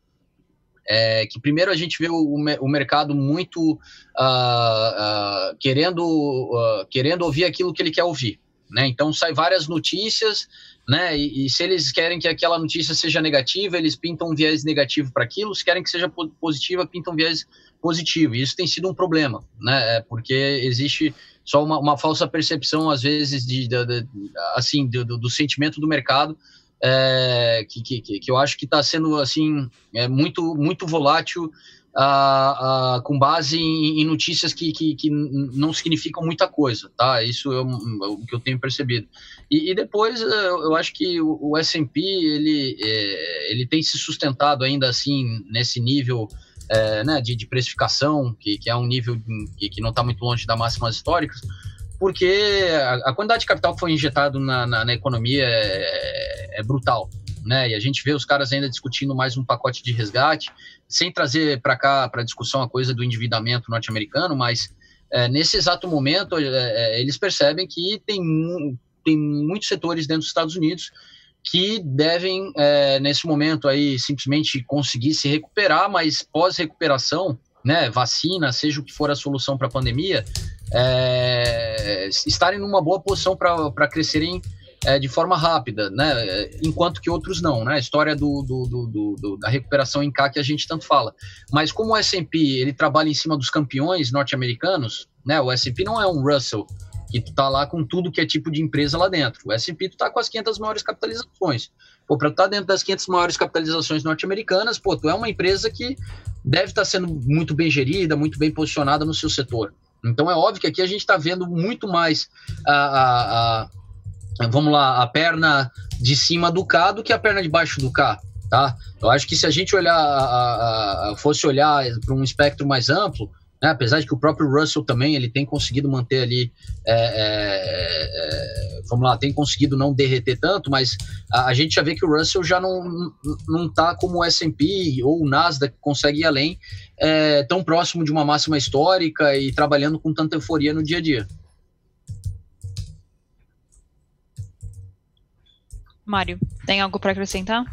[SPEAKER 3] é que primeiro a gente vê o, o mercado muito uh, uh, querendo, uh, querendo ouvir aquilo que ele quer ouvir. Né? Então sai várias notícias, né? E, e, se eles querem que aquela notícia seja negativa, eles pintam um viés negativo para aquilo. Se querem que seja positiva, pintam um viés positivo. E isso tem sido um problema, né? É porque existe só uma, uma falsa percepção às vezes de, de, de assim do, do, sentimento do mercado é, que, que, que, eu acho que está sendo assim é muito muito volátil com base em, em notícias que, que, que, não significam muita coisa, tá? Isso é, o que eu tenho percebido. E, e depois eu acho que o, o S&P ele é, ele tem se sustentado ainda assim nesse nível é, né, de, de, precificação que, que é um nível que, que não está muito longe da máximas históricas porque a, a, quantidade de capital que foi injetado na, na, na economia é, é, brutal. Né? E a gente vê os caras ainda discutindo mais um pacote de resgate, sem trazer para cá, para discussão, a coisa do endividamento norte-americano, mas é, nesse exato momento é, é eles percebem que tem, tem muitos setores dentro dos Estados Unidos que devem, é, nesse momento aí, simplesmente conseguir se recuperar, mas pós-recuperação, né, vacina, seja o que for a solução para a pandemia, é, estarem numa boa posição para crescerem é, de forma rápida, né? enquanto que outros não. Né? A história do, do, do, do da recuperação em K que a gente tanto fala. Mas como o S&P ele trabalha em cima dos campeões norte-americanos, né? o S&P não é um Russell, que tu tá lá com tudo que é tipo de empresa lá dentro. O S&P tu tá com as 500 maiores capitalizações. Pô, para estar tá dentro das 500 maiores capitalizações norte-americanas, pô, tu é uma empresa que deve estar tá sendo muito bem gerida, muito bem posicionada no seu setor. Então é óbvio que aqui a gente está vendo muito mais a, a, a, vamos lá, a perna de cima do K do que a perna de baixo do K, tá? Eu acho que se a gente olhar, fosse olhar para um espectro mais amplo, né, apesar de que o próprio Russell também ele tem conseguido manter ali, é, é, é, vamos lá, tem conseguido não derreter tanto, mas a, a, gente já vê que o Russell já não não está como o S&P ou o Nasdaq consegue ir além, é, tão próximo de uma máxima histórica e trabalhando com tanta euforia no dia a dia.
[SPEAKER 1] Mário, tem algo para acrescentar?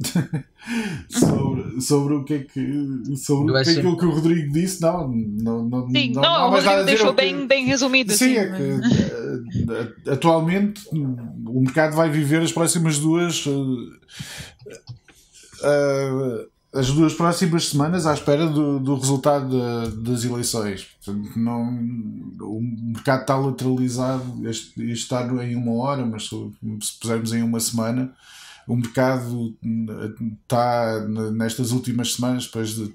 [SPEAKER 2] sobre, sobre o que é que sobre o que é aquilo que o Rodrigo disse, não, não, não,
[SPEAKER 1] sim, não, não, não o Rodrigo deixou bem, bem resumido.
[SPEAKER 2] Sim, assim, é que eh, atualmente o mercado vai viver as próximas duas uh, uh, as duas próximas semanas à espera do, do resultado de, das eleições. Portanto, não, o mercado está lateralizado, este, este está em uma hora, mas se, se pusermos em uma semana, o mercado está nestas últimas semanas, depois de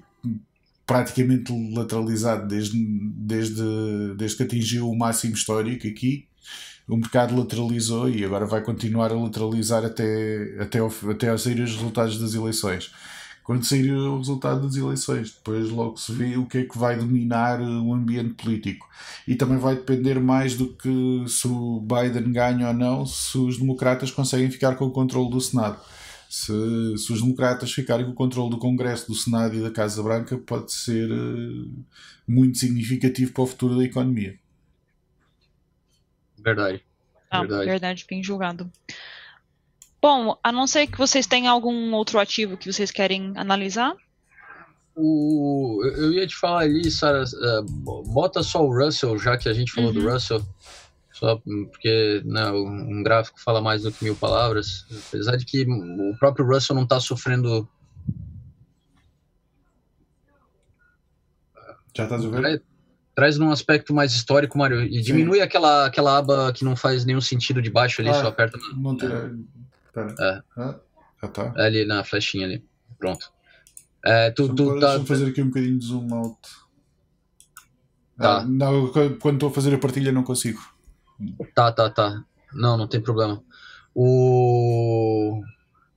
[SPEAKER 2] praticamente lateralizado desde, desde, desde que atingiu o máximo histórico aqui. O mercado lateralizou e agora vai continuar a lateralizar até, até, até sair os resultados das eleições quando sair o resultado das eleições. Depois logo se vê o que é que vai dominar o ambiente político. E também vai depender mais do que se o Biden ganha ou não, se os democratas conseguem ficar com o controle do Senado. Se, se os democratas ficarem com o controle do Congresso, do Senado e da Casa Branca, pode ser uh, muito significativo para o futuro da economia.
[SPEAKER 3] Verdade.
[SPEAKER 1] Ah, verdade. verdade, bem julgado. Bom, a não ser que vocês tenham algum outro ativo que vocês querem analisar.
[SPEAKER 3] O, eu ia te falar ali, Sara, uh, bota só o Russell, já que a gente falou uhum. do Russell, só porque né, um gráfico fala mais do que mil palavras, apesar de que o próprio Russell não está sofrendo.
[SPEAKER 2] Já está vendo?
[SPEAKER 3] Traz num aspecto mais histórico, Mário, e Sim. diminui aquela, aquela aba que não faz nenhum sentido de baixo ali, ah, só aperta.
[SPEAKER 2] Não, não, Pera. É. Ah, já tá.
[SPEAKER 3] É ali na flechinha ali. Pronto. É, tu,
[SPEAKER 2] tu, tá... Deixa-me fazer aqui um bocadinho de zoom out. Tá. Ah, não, quando estou a fazer a partilha não consigo.
[SPEAKER 3] Tá, tá, tá. Não, não tem problema. O...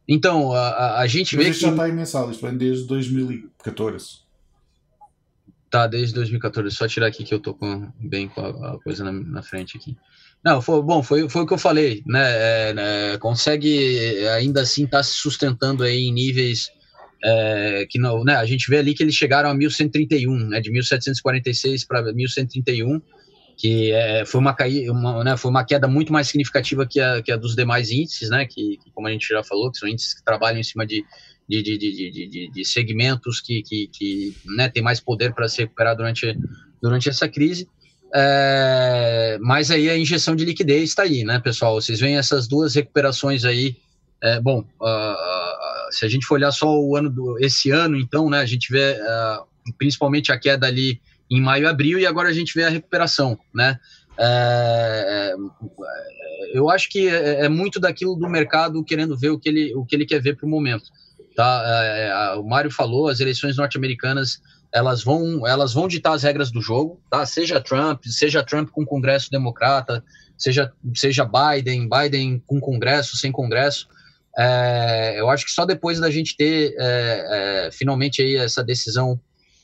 [SPEAKER 3] Então, a, a, gente
[SPEAKER 2] Mas
[SPEAKER 3] vê
[SPEAKER 2] isto
[SPEAKER 3] que...
[SPEAKER 2] já está em mensal, isto vem desde 2014.
[SPEAKER 3] Tá, desde 2014. Só tirar aqui que eu tô com, bem com a, a coisa na, na, frente aqui. Não, foi bom, foi, foi o que eu falei, né? É, né consegue ainda assim estar tá se sustentando aí em níveis é, que não, né? A gente vê ali que eles chegaram a 1131, né? De 1746 para 1131, que é, foi uma, uma, né, foi uma queda muito mais significativa que a, que a dos demais índices, né? Que, que, como a gente já falou, que são índices que trabalham em cima de de, de, de, de, de segmentos que, que, que né, tem mais poder para se recuperar durante, durante essa crise. É, mas aí a injeção de liquidez está aí, né, pessoal? Vocês veem essas duas recuperações aí. É, bom, uh, se a gente for olhar só o ano do, esse ano, então, né, a gente vê uh, principalmente a queda ali em maio e abril, e agora a gente vê a recuperação, né? É, é eu acho que é, é, muito daquilo do mercado querendo ver o que ele, o que ele quer ver para o momento. Tá? O Mário falou, as eleições norte-americanas elas vão, elas vão ditar as regras do jogo, tá? Seja Trump, seja Trump com Congresso Democrata, seja, seja Biden, Biden com Congresso, sem Congresso. É, eu acho que só depois da gente ter é, é, finalmente aí essa decisão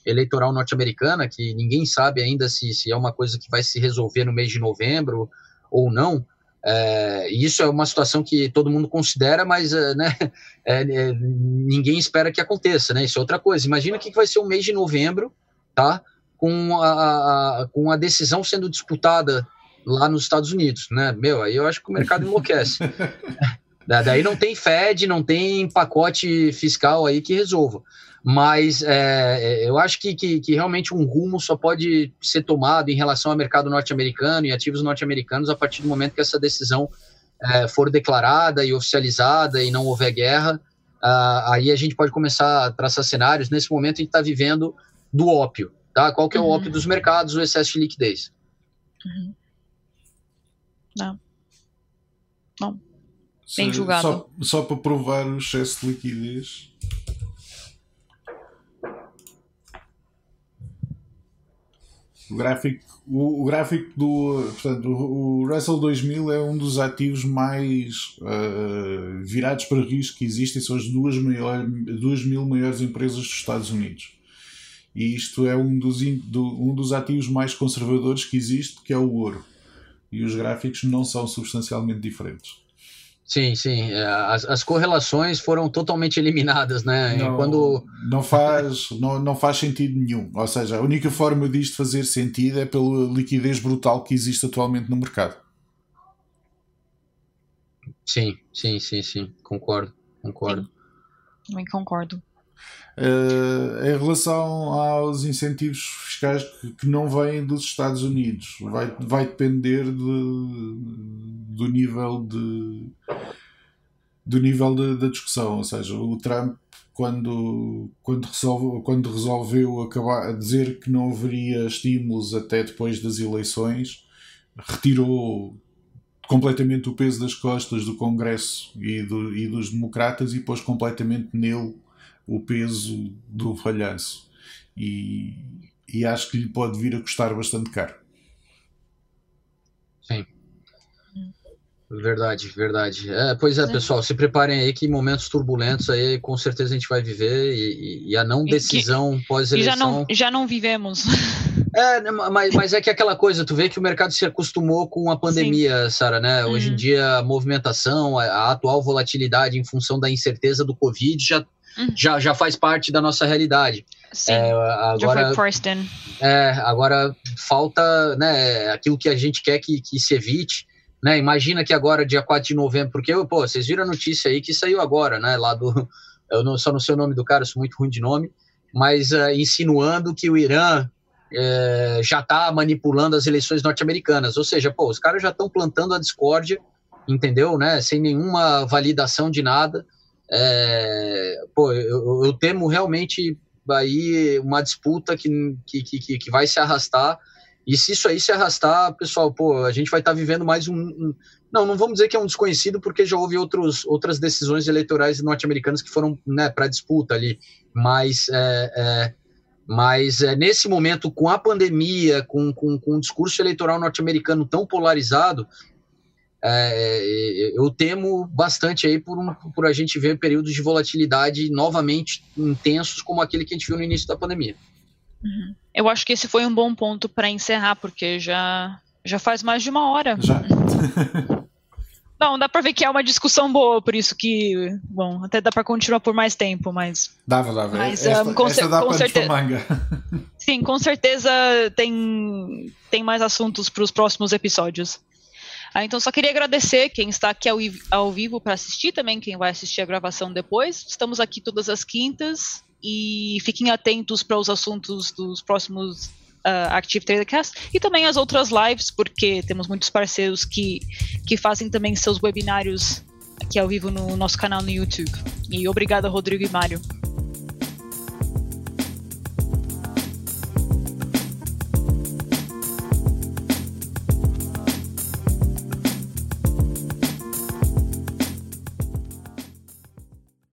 [SPEAKER 3] eleitoral norte-americana, que ninguém sabe ainda se, se é uma coisa que vai se resolver no mês de novembro ou não, é, isso é uma situação que todo mundo considera, mas é, né, é, é, ninguém espera que aconteça, né? Isso é outra coisa. Imagina o que vai ser o mês de novembro, tá? Com a, a, com a decisão sendo disputada lá nos Estados Unidos, né? Meu, aí eu acho que o mercado enlouquece. Daí não tem Fed, não tem pacote fiscal aí que resolva. Mas é, eu acho que, que, que, realmente um rumo só pode ser tomado em relação ao mercado norte-americano e ativos norte-americanos a partir do momento que essa decisão é, for declarada e oficializada e não houver guerra. Uh, aí a gente pode começar a traçar cenários. Nesse momento a gente está vivendo do ópio. Tá? Qual que é o uhum. ópio dos mercados? O excesso de liquidez.
[SPEAKER 1] Uhum. Não. Não. Bem julgado.
[SPEAKER 2] Só, só para provar o excesso de liquidez. O gráfico, o, o, gráfico do. Portanto, o, o Russell 2000 é um dos ativos mais uh, virados para risco que existem. São as duas, maior, duas mil maiores empresas dos Estados Unidos. E isto é um dos, do, um dos ativos mais conservadores que existe, que é o ouro. E os gráficos não são substancialmente diferentes.
[SPEAKER 3] Sim, sim. É, as, as correlações foram totalmente eliminadas, né?
[SPEAKER 2] Não,
[SPEAKER 3] quando...
[SPEAKER 2] não, faz, não, não faz sentido nenhum. Ou seja, a única forma disto fazer sentido é pela liquidez brutal que existe atualmente no mercado.
[SPEAKER 3] Sim, sim, sim, sim. Concordo, concordo. Sim.
[SPEAKER 1] Também concordo.
[SPEAKER 2] Uh, em relação aos incentivos fiscais que, que, não vêm dos Estados Unidos, vai, vai depender de, do nível de do nível da discussão, ou seja, o Trump quando, quando, resolve, quando resolveu acabar, dizer que não haveria estímulos até depois das eleições, retirou completamente o peso das costas do Congresso e, do, e dos democratas e pôs completamente nele o peso do falhanço. E, e acho que lhe pode vir a custar bastante caro.
[SPEAKER 3] Sim. Verdade, verdade. É, pois é, pessoal, se preparem aí que momentos turbulentos aí com certeza a gente vai viver e, e a não decisão pós-eleição.
[SPEAKER 1] Já não, já não vivemos.
[SPEAKER 3] É, né, mas, mas é que aquela coisa, tu vê que o mercado se acostumou com a pandemia, Sara, né? Hoje em uhum. dia a movimentação, a, a, atual volatilidade em função da incerteza do Covid já uhum. já, já faz parte da nossa realidade.
[SPEAKER 1] Sim, é, agora,
[SPEAKER 3] é, agora falta né, aquilo que a gente quer que, que se evite. Né? Imagina que agora, dia 4 de novembro, porque pô, vocês viram a notícia aí que saiu agora, né? Lá do. Eu não, só não sei o nome do cara, sou muito ruim de nome, mas uh, insinuando que o Irã é, já está manipulando as eleições norte-americanas. Ou seja, pô, os caras já estão plantando a discórdia, entendeu? Né? Sem nenhuma validação de nada. É, pô, eu, eu, temo realmente aí uma disputa que, que, que, que, vai se arrastar. E se isso aí se arrastar, pessoal, pô, a gente vai estar tá vivendo mais um, um, Não, não vamos dizer que é um desconhecido, porque já houve outros, outras decisões eleitorais norte-americanas que foram né, para disputa ali. Mas, é, é, mas é, nesse momento, com a pandemia, com, com, com o discurso eleitoral norte-americano tão polarizado, é, eu temo bastante aí por, um, por a gente ver períodos de volatilidade novamente intensos como aquele que a gente viu no início da pandemia.
[SPEAKER 1] Uhum. Eu acho que esse foi um bom ponto para encerrar, porque já, já faz mais de uma hora.
[SPEAKER 2] Já.
[SPEAKER 1] Não, dá para ver que é uma discussão boa, por isso que, bom, até dá para continuar por mais tempo, mas.
[SPEAKER 2] Dava, dava.
[SPEAKER 1] Mas,
[SPEAKER 2] esta,
[SPEAKER 1] um, com,
[SPEAKER 2] esta dá
[SPEAKER 1] com
[SPEAKER 2] certeza.
[SPEAKER 1] manga. Sim, com certeza tem, tem mais assuntos para os próximos episódios. Ah, então, só queria agradecer quem está aqui ao, ao vivo para assistir, também quem vai assistir a gravação depois. Estamos aqui todas as quintas e fiquem atentos para os assuntos dos próximos uh, Active Tradercast e também as outras lives, porque temos muitos parceiros que, que fazem também seus webinários aqui ao vivo no nosso canal no YouTube. E obrigada, Rodrigo e Mário.